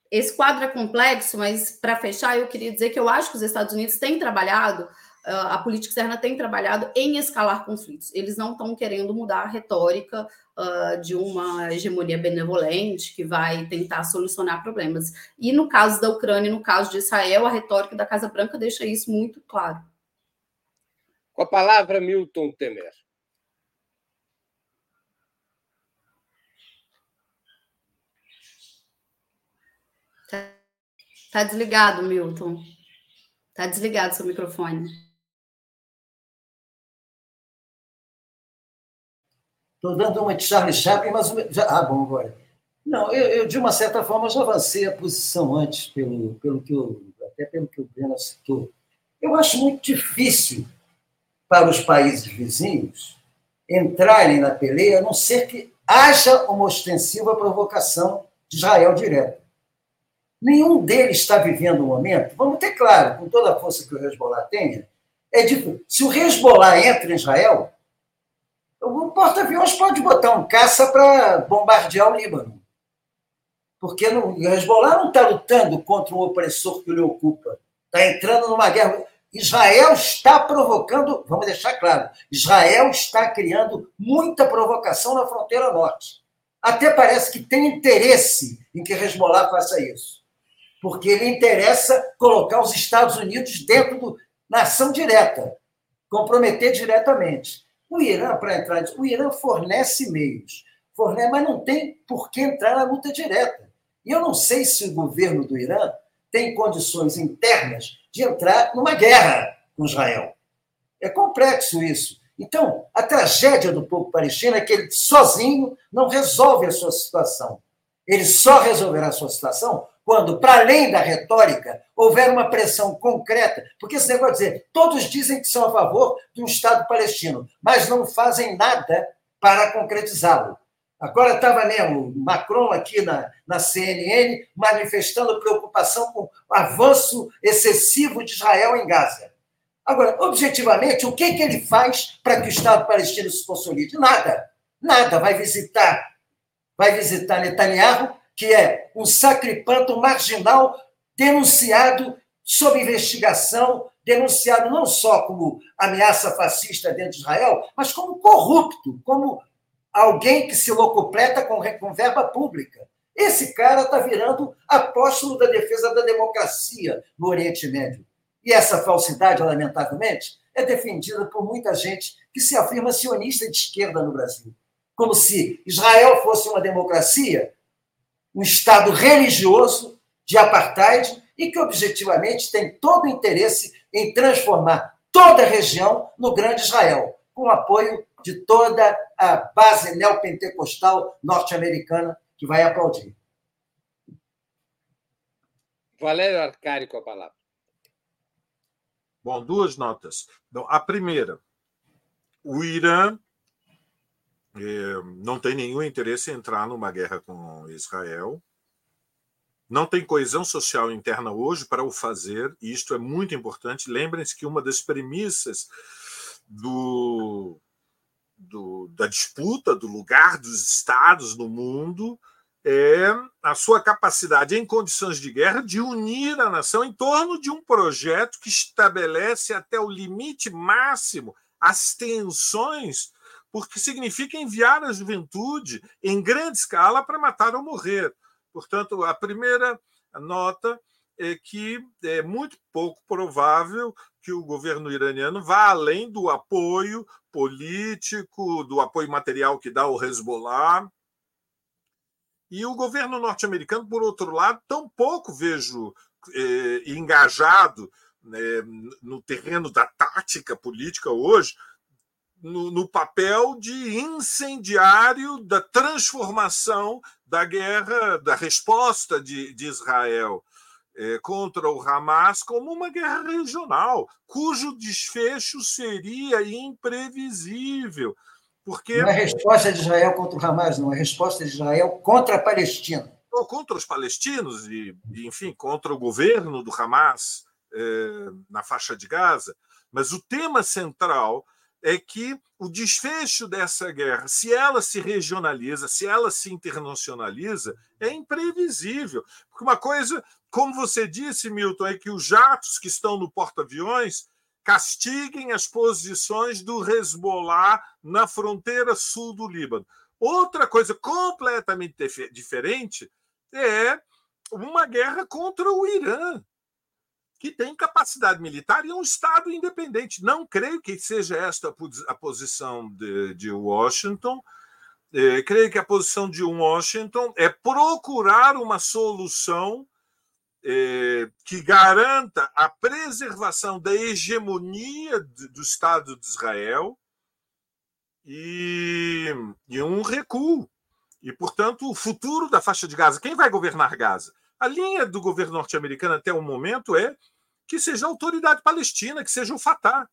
esse quadro é complexo, mas para fechar, eu queria dizer que eu acho que os Estados Unidos têm trabalhado a política externa tem trabalhado em escalar conflitos. Eles não estão querendo mudar a retórica uh, de uma hegemonia benevolente que vai tentar solucionar problemas. E no caso da Ucrânia e no caso de Israel, a retórica da Casa Branca deixa isso muito claro. Com a palavra, Milton Temer. Está desligado, Milton. Está desligado seu microfone. Estou dando uma de Charlie Chaplin, mas. Já... Ah, bom, agora. Não, eu, eu, de uma certa forma, já avancei a posição antes, pelo, pelo que eu, até pelo que o Breno citou. Eu acho muito difícil para os países vizinhos entrarem na peleia, a não ser que haja uma ostensiva provocação de Israel direta. Nenhum deles está vivendo um momento, vamos ter claro, com toda a força que o Hezbollah tenha, é de, se o Hezbollah entra em Israel, o porta-aviões pode botar um caça para bombardear o Líbano. Porque o Hezbollah não está lutando contra um opressor que lhe ocupa. Está entrando numa guerra. Israel está provocando, vamos deixar claro, Israel está criando muita provocação na fronteira norte. Até parece que tem interesse em que Hezbollah faça isso. Porque ele interessa colocar os Estados Unidos dentro do, na ação direta, comprometer diretamente. O Irã, para entrar, o Irã fornece meios, fornece, mas não tem por que entrar na luta direta. E eu não sei se o governo do Irã tem condições internas de entrar numa guerra com Israel. É complexo isso. Então, a tragédia do povo palestino é que ele sozinho não resolve a sua situação. Ele só resolverá a sua situação quando, para além da retórica, houver uma pressão concreta. Porque esse negócio de dizer, todos dizem que são a favor de um Estado palestino, mas não fazem nada para concretizá-lo. Agora estava mesmo Macron aqui na, na CNN manifestando preocupação com o avanço excessivo de Israel em Gaza. Agora, objetivamente, o que, que ele faz para que o Estado palestino se consolide? Nada. Nada. Vai visitar, vai visitar Netanyahu, que é um sacripanto marginal denunciado sob investigação, denunciado não só como ameaça fascista dentro de Israel, mas como corrupto, como alguém que se locupleta com, com verba pública. Esse cara está virando apóstolo da defesa da democracia no Oriente Médio. E essa falsidade, lamentavelmente, é defendida por muita gente que se afirma sionista de esquerda no Brasil. Como se Israel fosse uma democracia, um Estado religioso de apartheid e que objetivamente tem todo o interesse em transformar toda a região no Grande Israel, com apoio de toda a base neopentecostal norte-americana que vai aplaudir. Valério Arcari com a palavra. Bom, duas notas. Então, a primeira, o Irã não tem nenhum interesse em entrar numa guerra com Israel. Não tem coesão social interna hoje para o fazer, e isto é muito importante. Lembrem-se que uma das premissas do do, da disputa do lugar dos estados no mundo é a sua capacidade, em condições de guerra, de unir a nação em torno de um projeto que estabelece até o limite máximo as tensões, porque significa enviar a juventude em grande escala para matar ou morrer. Portanto, a primeira nota é que é muito pouco provável que o governo iraniano vá além do apoio político, do apoio material que dá ao Hezbollah. E o governo norte-americano, por outro lado, tampouco vejo eh, engajado né, no terreno da tática política hoje, no, no, papel de incendiário da transformação da guerra, da resposta de, de Israel é, contra o Hamas como uma guerra regional, cujo desfecho seria imprevisível. Porque... Não é resposta de Israel contra o Hamas, não, é resposta de Israel contra a Palestina. Ou contra os palestinos e, enfim, contra o governo do Hamas é, na faixa de Gaza. Mas o tema central é que o desfecho dessa guerra, se ela se regionaliza, se ela se internacionaliza, é imprevisível. Porque uma coisa, como você disse, Milton, é que os jatos que estão no porta-aviões castiguem as posições do Hezbollah na fronteira sul do Líbano. Outra coisa completamente diferente é uma guerra contra o Irã que tem capacidade militar e é um Estado independente. Não creio que seja esta a posição de, de Washington. É, creio que a posição de Washington é procurar uma solução é, que garanta a preservação da hegemonia do Estado de Israel e, e um recuo. E, portanto, o futuro da faixa de Gaza. Quem vai governar Gaza? A linha do governo norte-americano até o momento é que seja a autoridade palestina, que seja o Fatah.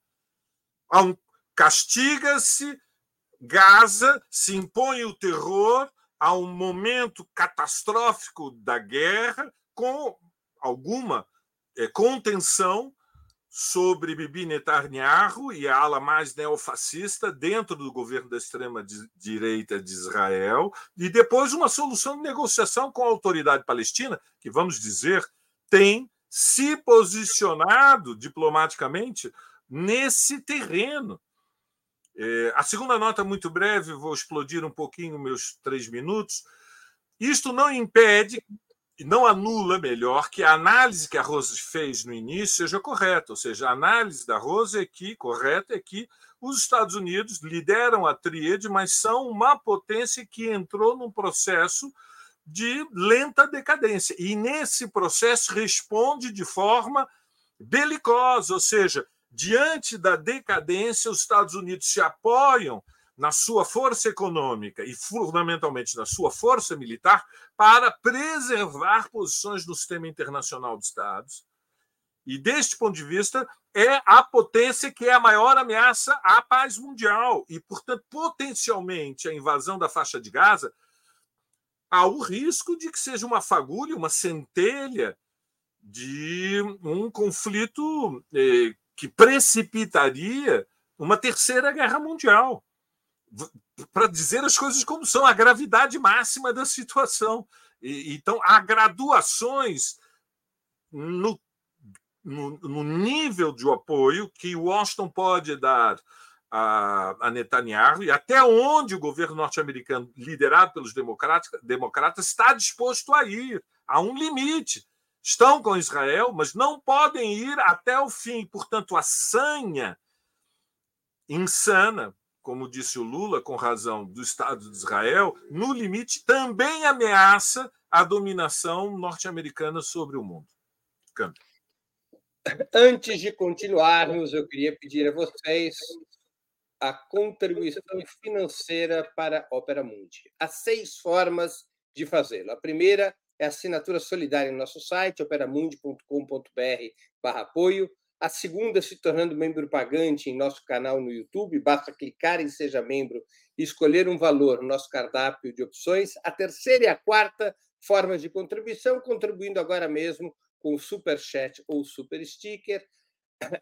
Castiga-se Gaza, se impõe o terror a um momento catastrófico da guerra, com alguma é, contenção sobre Bibi Netanyahu e a ala mais neofascista dentro do governo da extrema-direita de Israel, e depois uma solução de negociação com a autoridade palestina, que, vamos dizer, tem se posicionado diplomaticamente nesse terreno. É, a segunda nota, muito breve, vou explodir um pouquinho meus três minutos. Isto não impede não anula melhor que a análise que a Rose fez no início seja correta, ou seja, a análise da Rose é que correta é que os Estados Unidos lideram a tríade, mas são uma potência que entrou num processo de lenta decadência e nesse processo responde de forma belicosa, ou seja, diante da decadência, os Estados Unidos se apoiam na sua força econômica e, fundamentalmente, na sua força militar para preservar posições no sistema internacional de Estados. E, deste ponto de vista, é a potência que é a maior ameaça à paz mundial. E, portanto, potencialmente, a invasão da faixa de Gaza há o risco de que seja uma fagulha, uma centelha de um conflito eh, que precipitaria uma terceira guerra mundial para dizer as coisas como são, a gravidade máxima da situação. E, então, há graduações no, no, no, nível de apoio que Washington pode dar a, a Netanyahu e até onde o governo norte-americano, liderado pelos democratas, está disposto a ir. Há um limite. Estão com Israel, mas não podem ir até o fim. Portanto, a sanha insana como disse o Lula, com razão, do Estado de Israel, no limite, também ameaça a dominação norte-americana sobre o mundo. Câmbio. Antes de continuarmos, eu queria pedir a vocês a contribuição financeira para a Opera Mundi. Há seis formas de fazê-lo. A primeira é a assinatura solidária no nosso site, operamundi.com.br/apoio a segunda se tornando membro pagante em nosso canal no YouTube, basta clicar em Seja Membro e escolher um valor no nosso cardápio de opções. A terceira e a quarta formas de contribuição, contribuindo agora mesmo com o Super Chat ou Super Sticker.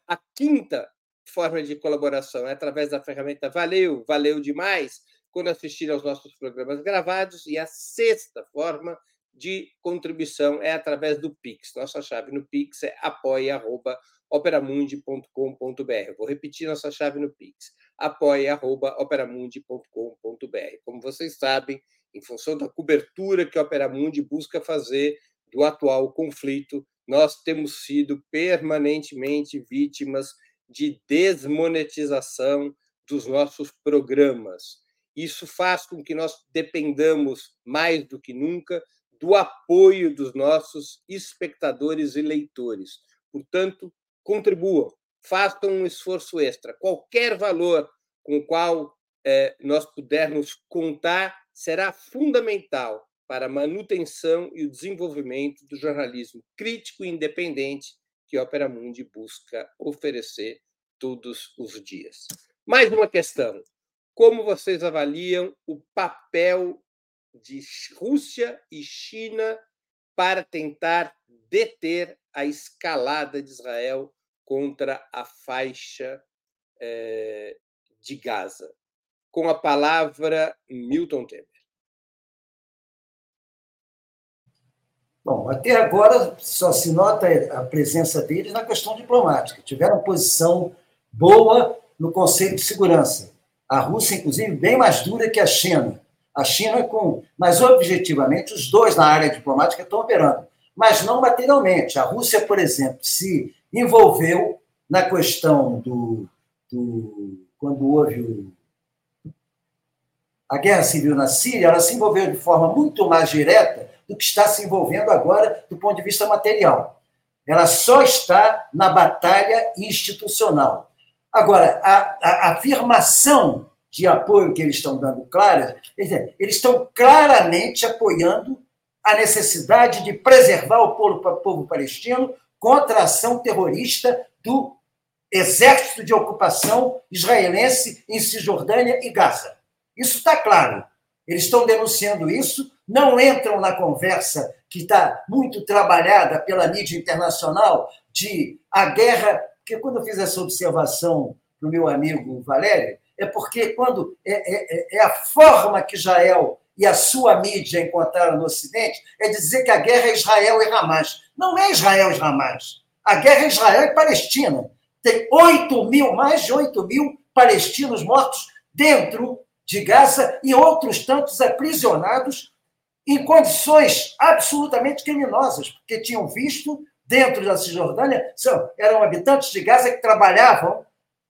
A quinta forma de colaboração é através da ferramenta Valeu, valeu demais, quando assistir aos nossos programas gravados. E a sexta forma de contribuição é através do Pix. Nossa chave no Pix é apoia.operamundi.com.br. Vou repetir nossa chave no Pix, apoia.operamundi.com.br. Como vocês sabem, em função da cobertura que a Operamundi busca fazer do atual conflito, nós temos sido permanentemente vítimas de desmonetização dos nossos programas. Isso faz com que nós dependamos mais do que nunca do apoio dos nossos espectadores e leitores. Portanto, contribuam, façam um esforço extra. Qualquer valor com o qual eh, nós pudermos contar será fundamental para a manutenção e o desenvolvimento do jornalismo crítico e independente que Opera Mundi busca oferecer todos os dias. Mais uma questão. Como vocês avaliam o papel de Rússia e China para tentar deter a escalada de Israel contra a faixa é, de Gaza. Com a palavra, Milton Temer. Bom, até agora só se nota a presença deles na questão diplomática. Tiveram posição boa no Conselho de Segurança. A Rússia, inclusive, bem mais dura que a China a China com. Mas, objetivamente, os dois na área diplomática estão operando, mas não materialmente. A Rússia, por exemplo, se envolveu na questão do. do quando houve o, a guerra civil na Síria, ela se envolveu de forma muito mais direta do que está se envolvendo agora do ponto de vista material. Ela só está na batalha institucional. Agora, a, a afirmação de apoio que eles estão dando claras, eles estão claramente apoiando a necessidade de preservar o povo, povo palestino contra a ação terrorista do exército de ocupação israelense em Cisjordânia e Gaza. Isso está claro. Eles estão denunciando isso, não entram na conversa que está muito trabalhada pela mídia internacional de a guerra. Porque quando eu fiz essa observação para o meu amigo Valério, é porque quando é, é, é, é a forma que Israel e a sua mídia encontraram no Ocidente é dizer que a guerra é Israel e Hamas. Não é Israel e Hamas. A guerra é Israel e Palestina. Tem 8 mil, mais de 8 mil palestinos mortos dentro de Gaza e outros tantos aprisionados em condições absolutamente criminosas, porque tinham visto dentro da Cisjordânia, são, eram habitantes de Gaza que trabalhavam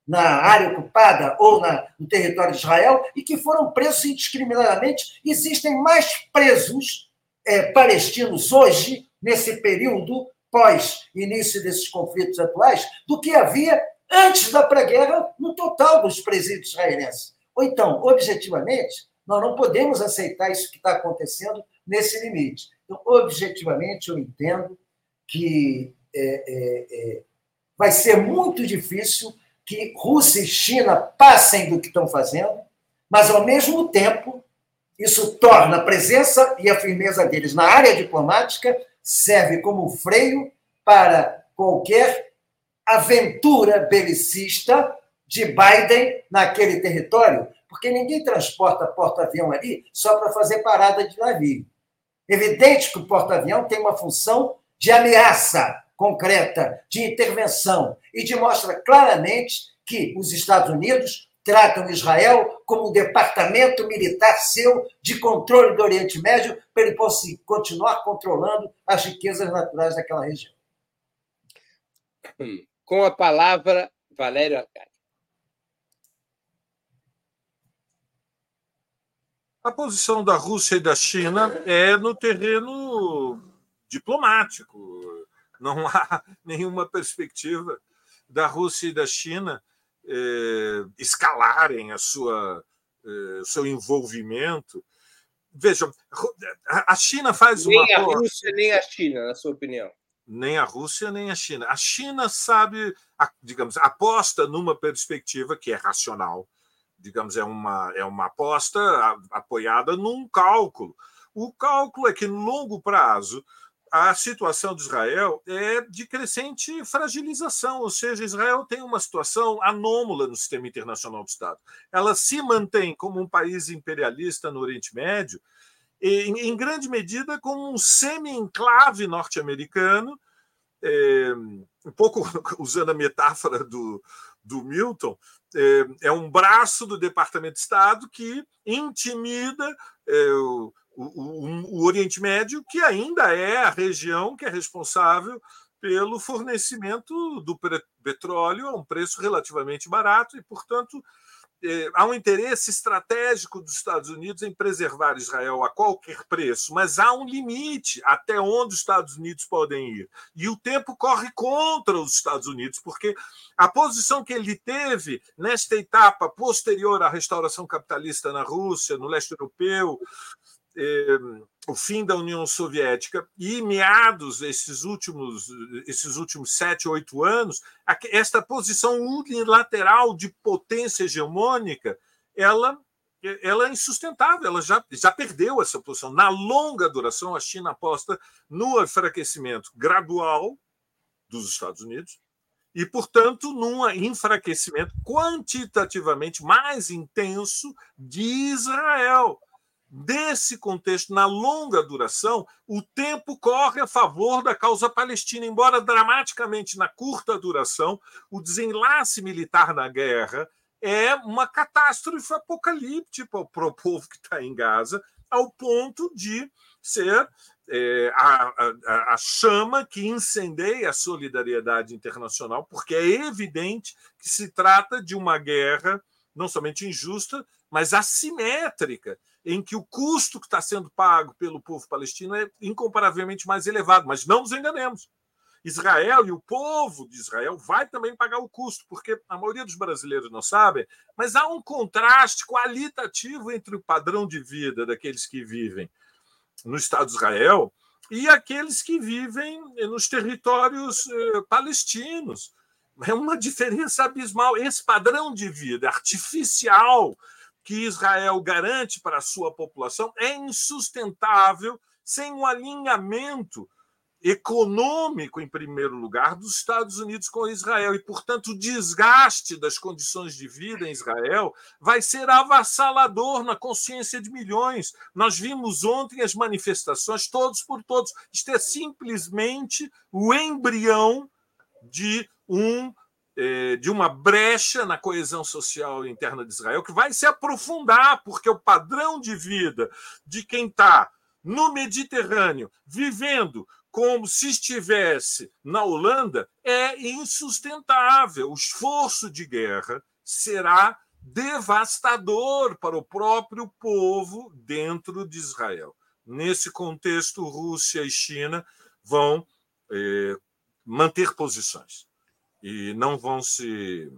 na área ocupada ou na, no território de Israel e que foram presos indiscriminadamente. Existem mais presos é, palestinos hoje, nesse período pós-início desses conflitos atuais, do que havia antes da pré-guerra no total dos presídios israelenses. Ou então, objetivamente, nós não podemos aceitar isso que está acontecendo nesse limite. Então, objetivamente, eu entendo que é, é, é, vai ser muito difícil que Rússia e China passem do que estão fazendo, mas, ao mesmo tempo, isso torna a presença e a firmeza deles na área diplomática serve como freio para qualquer aventura belicista de Biden naquele território, porque ninguém transporta porta-avião ali só para fazer parada de navio. Evidente que o porta-avião tem uma função de ameaça concreta, de intervenção, e demonstra claramente que os Estados Unidos tratam Israel como um departamento militar seu de controle do Oriente Médio para ele continuar controlando as riquezas naturais daquela região. Com a palavra, Valério. A posição da Rússia e da China é no terreno diplomático. Não há nenhuma perspectiva da Rússia e da China eh, escalarem a sua, eh, seu envolvimento. Vejam, a China faz nem uma. Nem a Rússia, nem a China, na sua opinião. Nem a Rússia, nem a China. A China sabe, digamos, aposta numa perspectiva que é racional, digamos, é uma, é uma aposta apoiada num cálculo. O cálculo é que, no longo prazo, a situação de Israel é de crescente fragilização, ou seja, Israel tem uma situação anômala no sistema internacional do Estado. Ela se mantém como um país imperialista no Oriente Médio, em, em grande medida como um semi-enclave norte-americano, é, um pouco usando a metáfora do, do Milton, é, é um braço do Departamento de Estado que intimida é, o, o, o, Oriente Médio, que ainda é a região que é responsável pelo fornecimento do petróleo a um preço relativamente barato e, portanto, é, há um interesse estratégico dos Estados Unidos em preservar Israel a qualquer preço, mas há um limite até onde os Estados Unidos podem ir. E o tempo corre contra os Estados Unidos, porque a posição que ele teve nesta etapa posterior à restauração capitalista na Rússia, no leste europeu, eh, o fim da União Soviética e meados esses últimos esses últimos sete oito anos esta posição unilateral de potência hegemônica ela ela é insustentável ela já, já perdeu essa posição. Na longa duração a China aposta no enfraquecimento gradual dos Estados Unidos e, portanto, num enfraquecimento quantitativamente mais intenso de Israel desse contexto, na longa duração, o tempo corre a favor da causa palestina, embora dramaticamente na curta duração, o desenlace militar na guerra é uma catástrofe apocalíptica para o povo que está em Gaza, ao ponto de ser é, a, a, a, chama que incendeia a solidariedade internacional, porque é evidente que se trata de uma guerra não somente injusta, mas assimétrica em que o custo que está sendo pago pelo povo palestino é incomparavelmente mais elevado. Mas não nos enganemos. Israel e o povo de Israel vai também pagar o custo, porque a maioria dos brasileiros não sabem, mas há um contraste qualitativo entre o padrão de vida daqueles que vivem no Estado de Israel e aqueles que vivem nos territórios eh, palestinos. É uma diferença abismal. Esse padrão de vida artificial que Israel garante para a sua população é insustentável sem um alinhamento econômico, em primeiro lugar, dos Estados Unidos com Israel. E, portanto, o desgaste das condições de vida em Israel vai ser avassalador na consciência de milhões. Nós vimos ontem as manifestações, todos por todos. Isto é simplesmente o embrião de um de uma brecha na coesão social interna de Israel que vai se aprofundar, porque o padrão de vida de quem está no Mediterrâneo, vivendo como se estivesse na Holanda, é insustentável. O esforço de guerra será devastador para o próprio povo dentro de Israel. Nesse contexto, Rússia e China vão é, manter posições e não vão se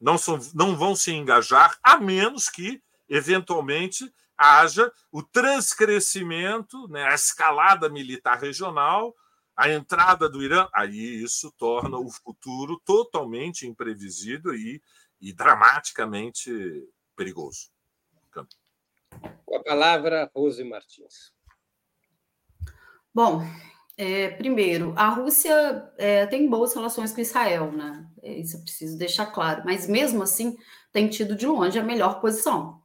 não, são, não vão se engajar, a menos que, eventualmente, haja o transcrescimento, né, a escalada militar regional, a entrada do Irã, aí isso torna o futuro totalmente imprevisível e, e dramaticamente perigoso. Com a palavra, Rose Martins. Bom, é, primeiro, a Rússia é, tem boas relações com Israel, né? Isso eu preciso deixar claro, mas mesmo assim tem tido de longe a melhor posição.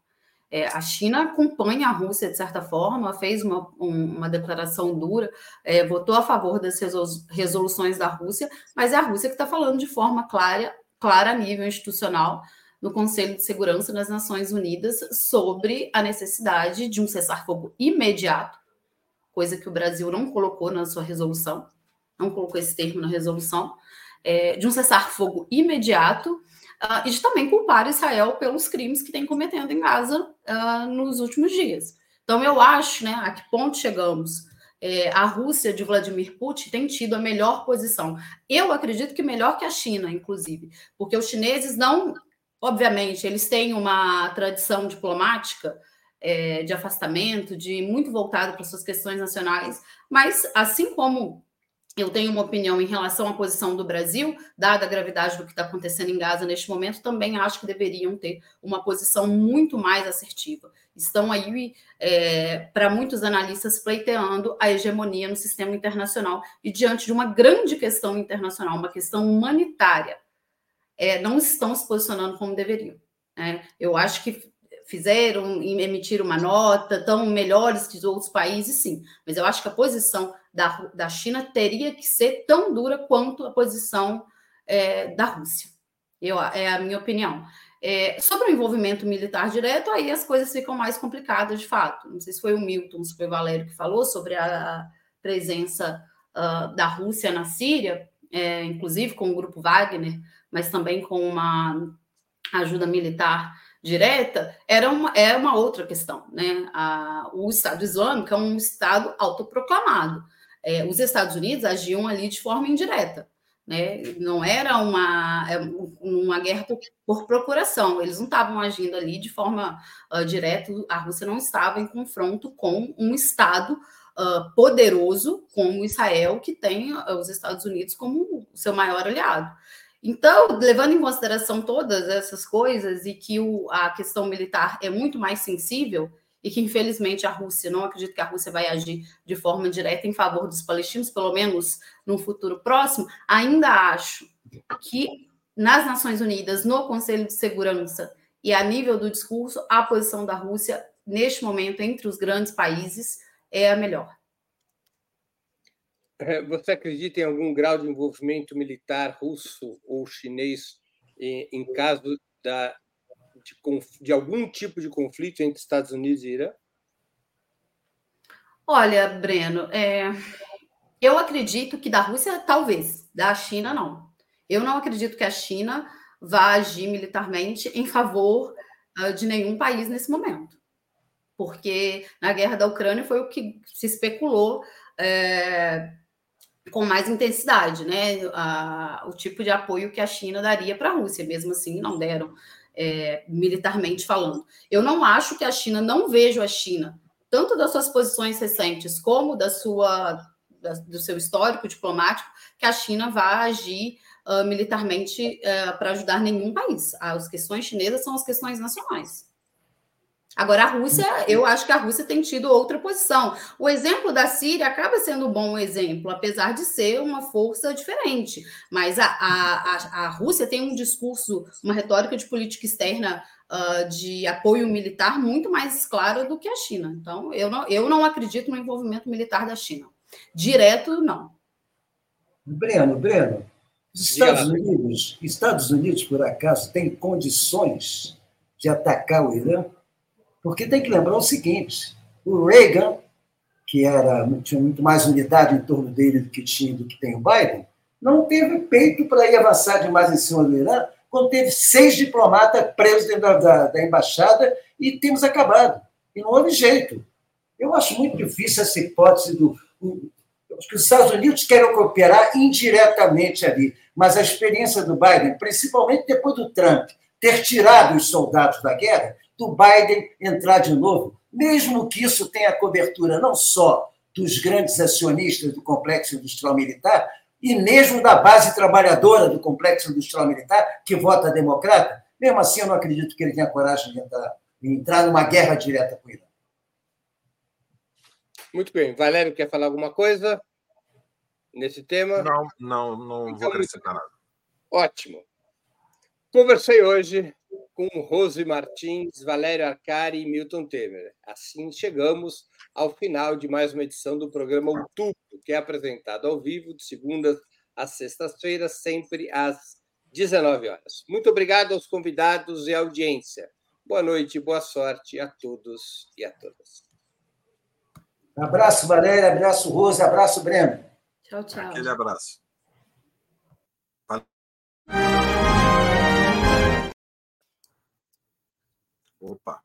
É, a China acompanha a Rússia, de certa forma, fez uma, um, uma declaração dura, é, votou a favor das resoluções da Rússia, mas é a Rússia que está falando de forma clara, clara a nível institucional no Conselho de Segurança das Nações Unidas sobre a necessidade de um cessar-fogo imediato, coisa que o Brasil não colocou na sua resolução, não colocou esse termo na resolução, é, de um cessar-fogo imediato uh, e de também culpar Israel pelos crimes que tem cometendo em Gaza uh, nos últimos dias. Então, eu acho, né, a que ponto chegamos? É, a Rússia de Vladimir Putin tem tido a melhor posição. Eu acredito que melhor que a China, inclusive, porque os chineses não, obviamente, eles têm uma tradição diplomática é, de afastamento, de muito voltado para suas questões nacionais, mas assim como eu tenho uma opinião em relação à posição do Brasil, dada a gravidade do que está acontecendo em Gaza neste momento, também acho que deveriam ter uma posição muito mais assertiva. Estão aí, é, para muitos analistas, pleiteando a hegemonia no sistema internacional e diante de uma grande questão internacional, uma questão humanitária, é, não estão se posicionando como deveriam. Né? Eu acho que fizeram emitiram uma nota, tão melhores que os outros países, sim. Mas eu acho que a posição da, da China teria que ser tão dura quanto a posição é, da Rússia. Eu, é a minha opinião. É, sobre o envolvimento militar direto, aí as coisas ficam mais complicadas, de fato. Não sei se foi o Milton, se foi o Valério que falou sobre a presença uh, da Rússia na Síria, é, inclusive com o grupo Wagner, mas também com uma ajuda militar direta, era uma, é uma outra questão. Né? A, o Estado Islâmico é um Estado autoproclamado. É, os Estados Unidos agiam ali de forma indireta. Né? Não era uma, é, uma guerra por, por procuração, eles não estavam agindo ali de forma uh, direta, a Rússia não estava em confronto com um Estado uh, poderoso como Israel, que tem uh, os Estados Unidos como seu maior aliado. Então, levando em consideração todas essas coisas e que o, a questão militar é muito mais sensível, e que infelizmente a Rússia, não acredito que a Rússia vai agir de forma direta em favor dos palestinos, pelo menos no futuro próximo, ainda acho que nas Nações Unidas, no Conselho de Segurança e a nível do discurso, a posição da Rússia, neste momento, entre os grandes países, é a melhor. É, você acredita em algum grau de envolvimento militar russo ou chinês em, caso da, de, de algum tipo de conflito entre Estados Unidos e Irã? Olha, Breno, é... eu acredito que da Rússia, talvez, da China, não. Eu não acredito que a China vá agir militarmente em favor uh, de nenhum país nesse momento. Porque na guerra da Ucrânia foi o que se especulou. É com mais intensidade, né? A, o tipo de apoio que a China daria para a Rússia, mesmo assim, não deram, é, militarmente falando. Eu não acho que a China, não vejo a China, tanto das suas posições recentes como da sua, da, do seu histórico diplomático, que a China vá agir uh, militarmente uh, para ajudar nenhum país. As questões chinesas são as questões nacionais. Agora, a Rússia, eu acho que a Rússia tem tido outra posição. O exemplo da Síria acaba sendo um bom exemplo, apesar de ser uma força diferente. Mas a, a, a Rússia tem um discurso, uma retórica de política externa uh, de apoio militar muito mais clara do que a China. Então, eu não, eu não acredito no envolvimento militar da China. Direto, não. Breno, Breno, os Estados Unidos, Estados Unidos, por acaso, têm condições de atacar o Irã? Porque tem que lembrar o seguinte: o Reagan, que era, tinha muito mais unidade em torno dele do que tinha do que tem o Biden, não teve peito para ir avançar demais em cima do Irã, quando teve seis diplomatas presos dentro da, da, da embaixada e temos acabado. E não houve jeito. Eu acho muito difícil essa hipótese do. acho que os Estados Unidos querem cooperar indiretamente ali, mas a experiência do Biden, principalmente depois do Trump ter tirado os soldados da guerra, do Biden entrar de novo, mesmo que isso tenha cobertura não só dos grandes acionistas do complexo industrial militar, e mesmo da base trabalhadora do complexo industrial militar, que vota democrata, mesmo assim eu não acredito que ele tenha coragem de entrar, de entrar numa guerra direta com o Irã. Muito bem. Valério, quer falar alguma coisa nesse tema? Não, não, não então, vou acrescentar nada. Ótimo. Conversei hoje com Rose Martins, Valério Arcari e Milton Temer. Assim chegamos ao final de mais uma edição do programa Outubro, que é apresentado ao vivo de segundas às sextas-feiras, sempre às 19 horas. Muito obrigado aos convidados e à audiência. Boa noite, boa sorte a todos e a todas. Abraço, Valéria, abraço, Rose, abraço, Breno. Tchau, tchau. Aquele abraço. Valeu. Opa!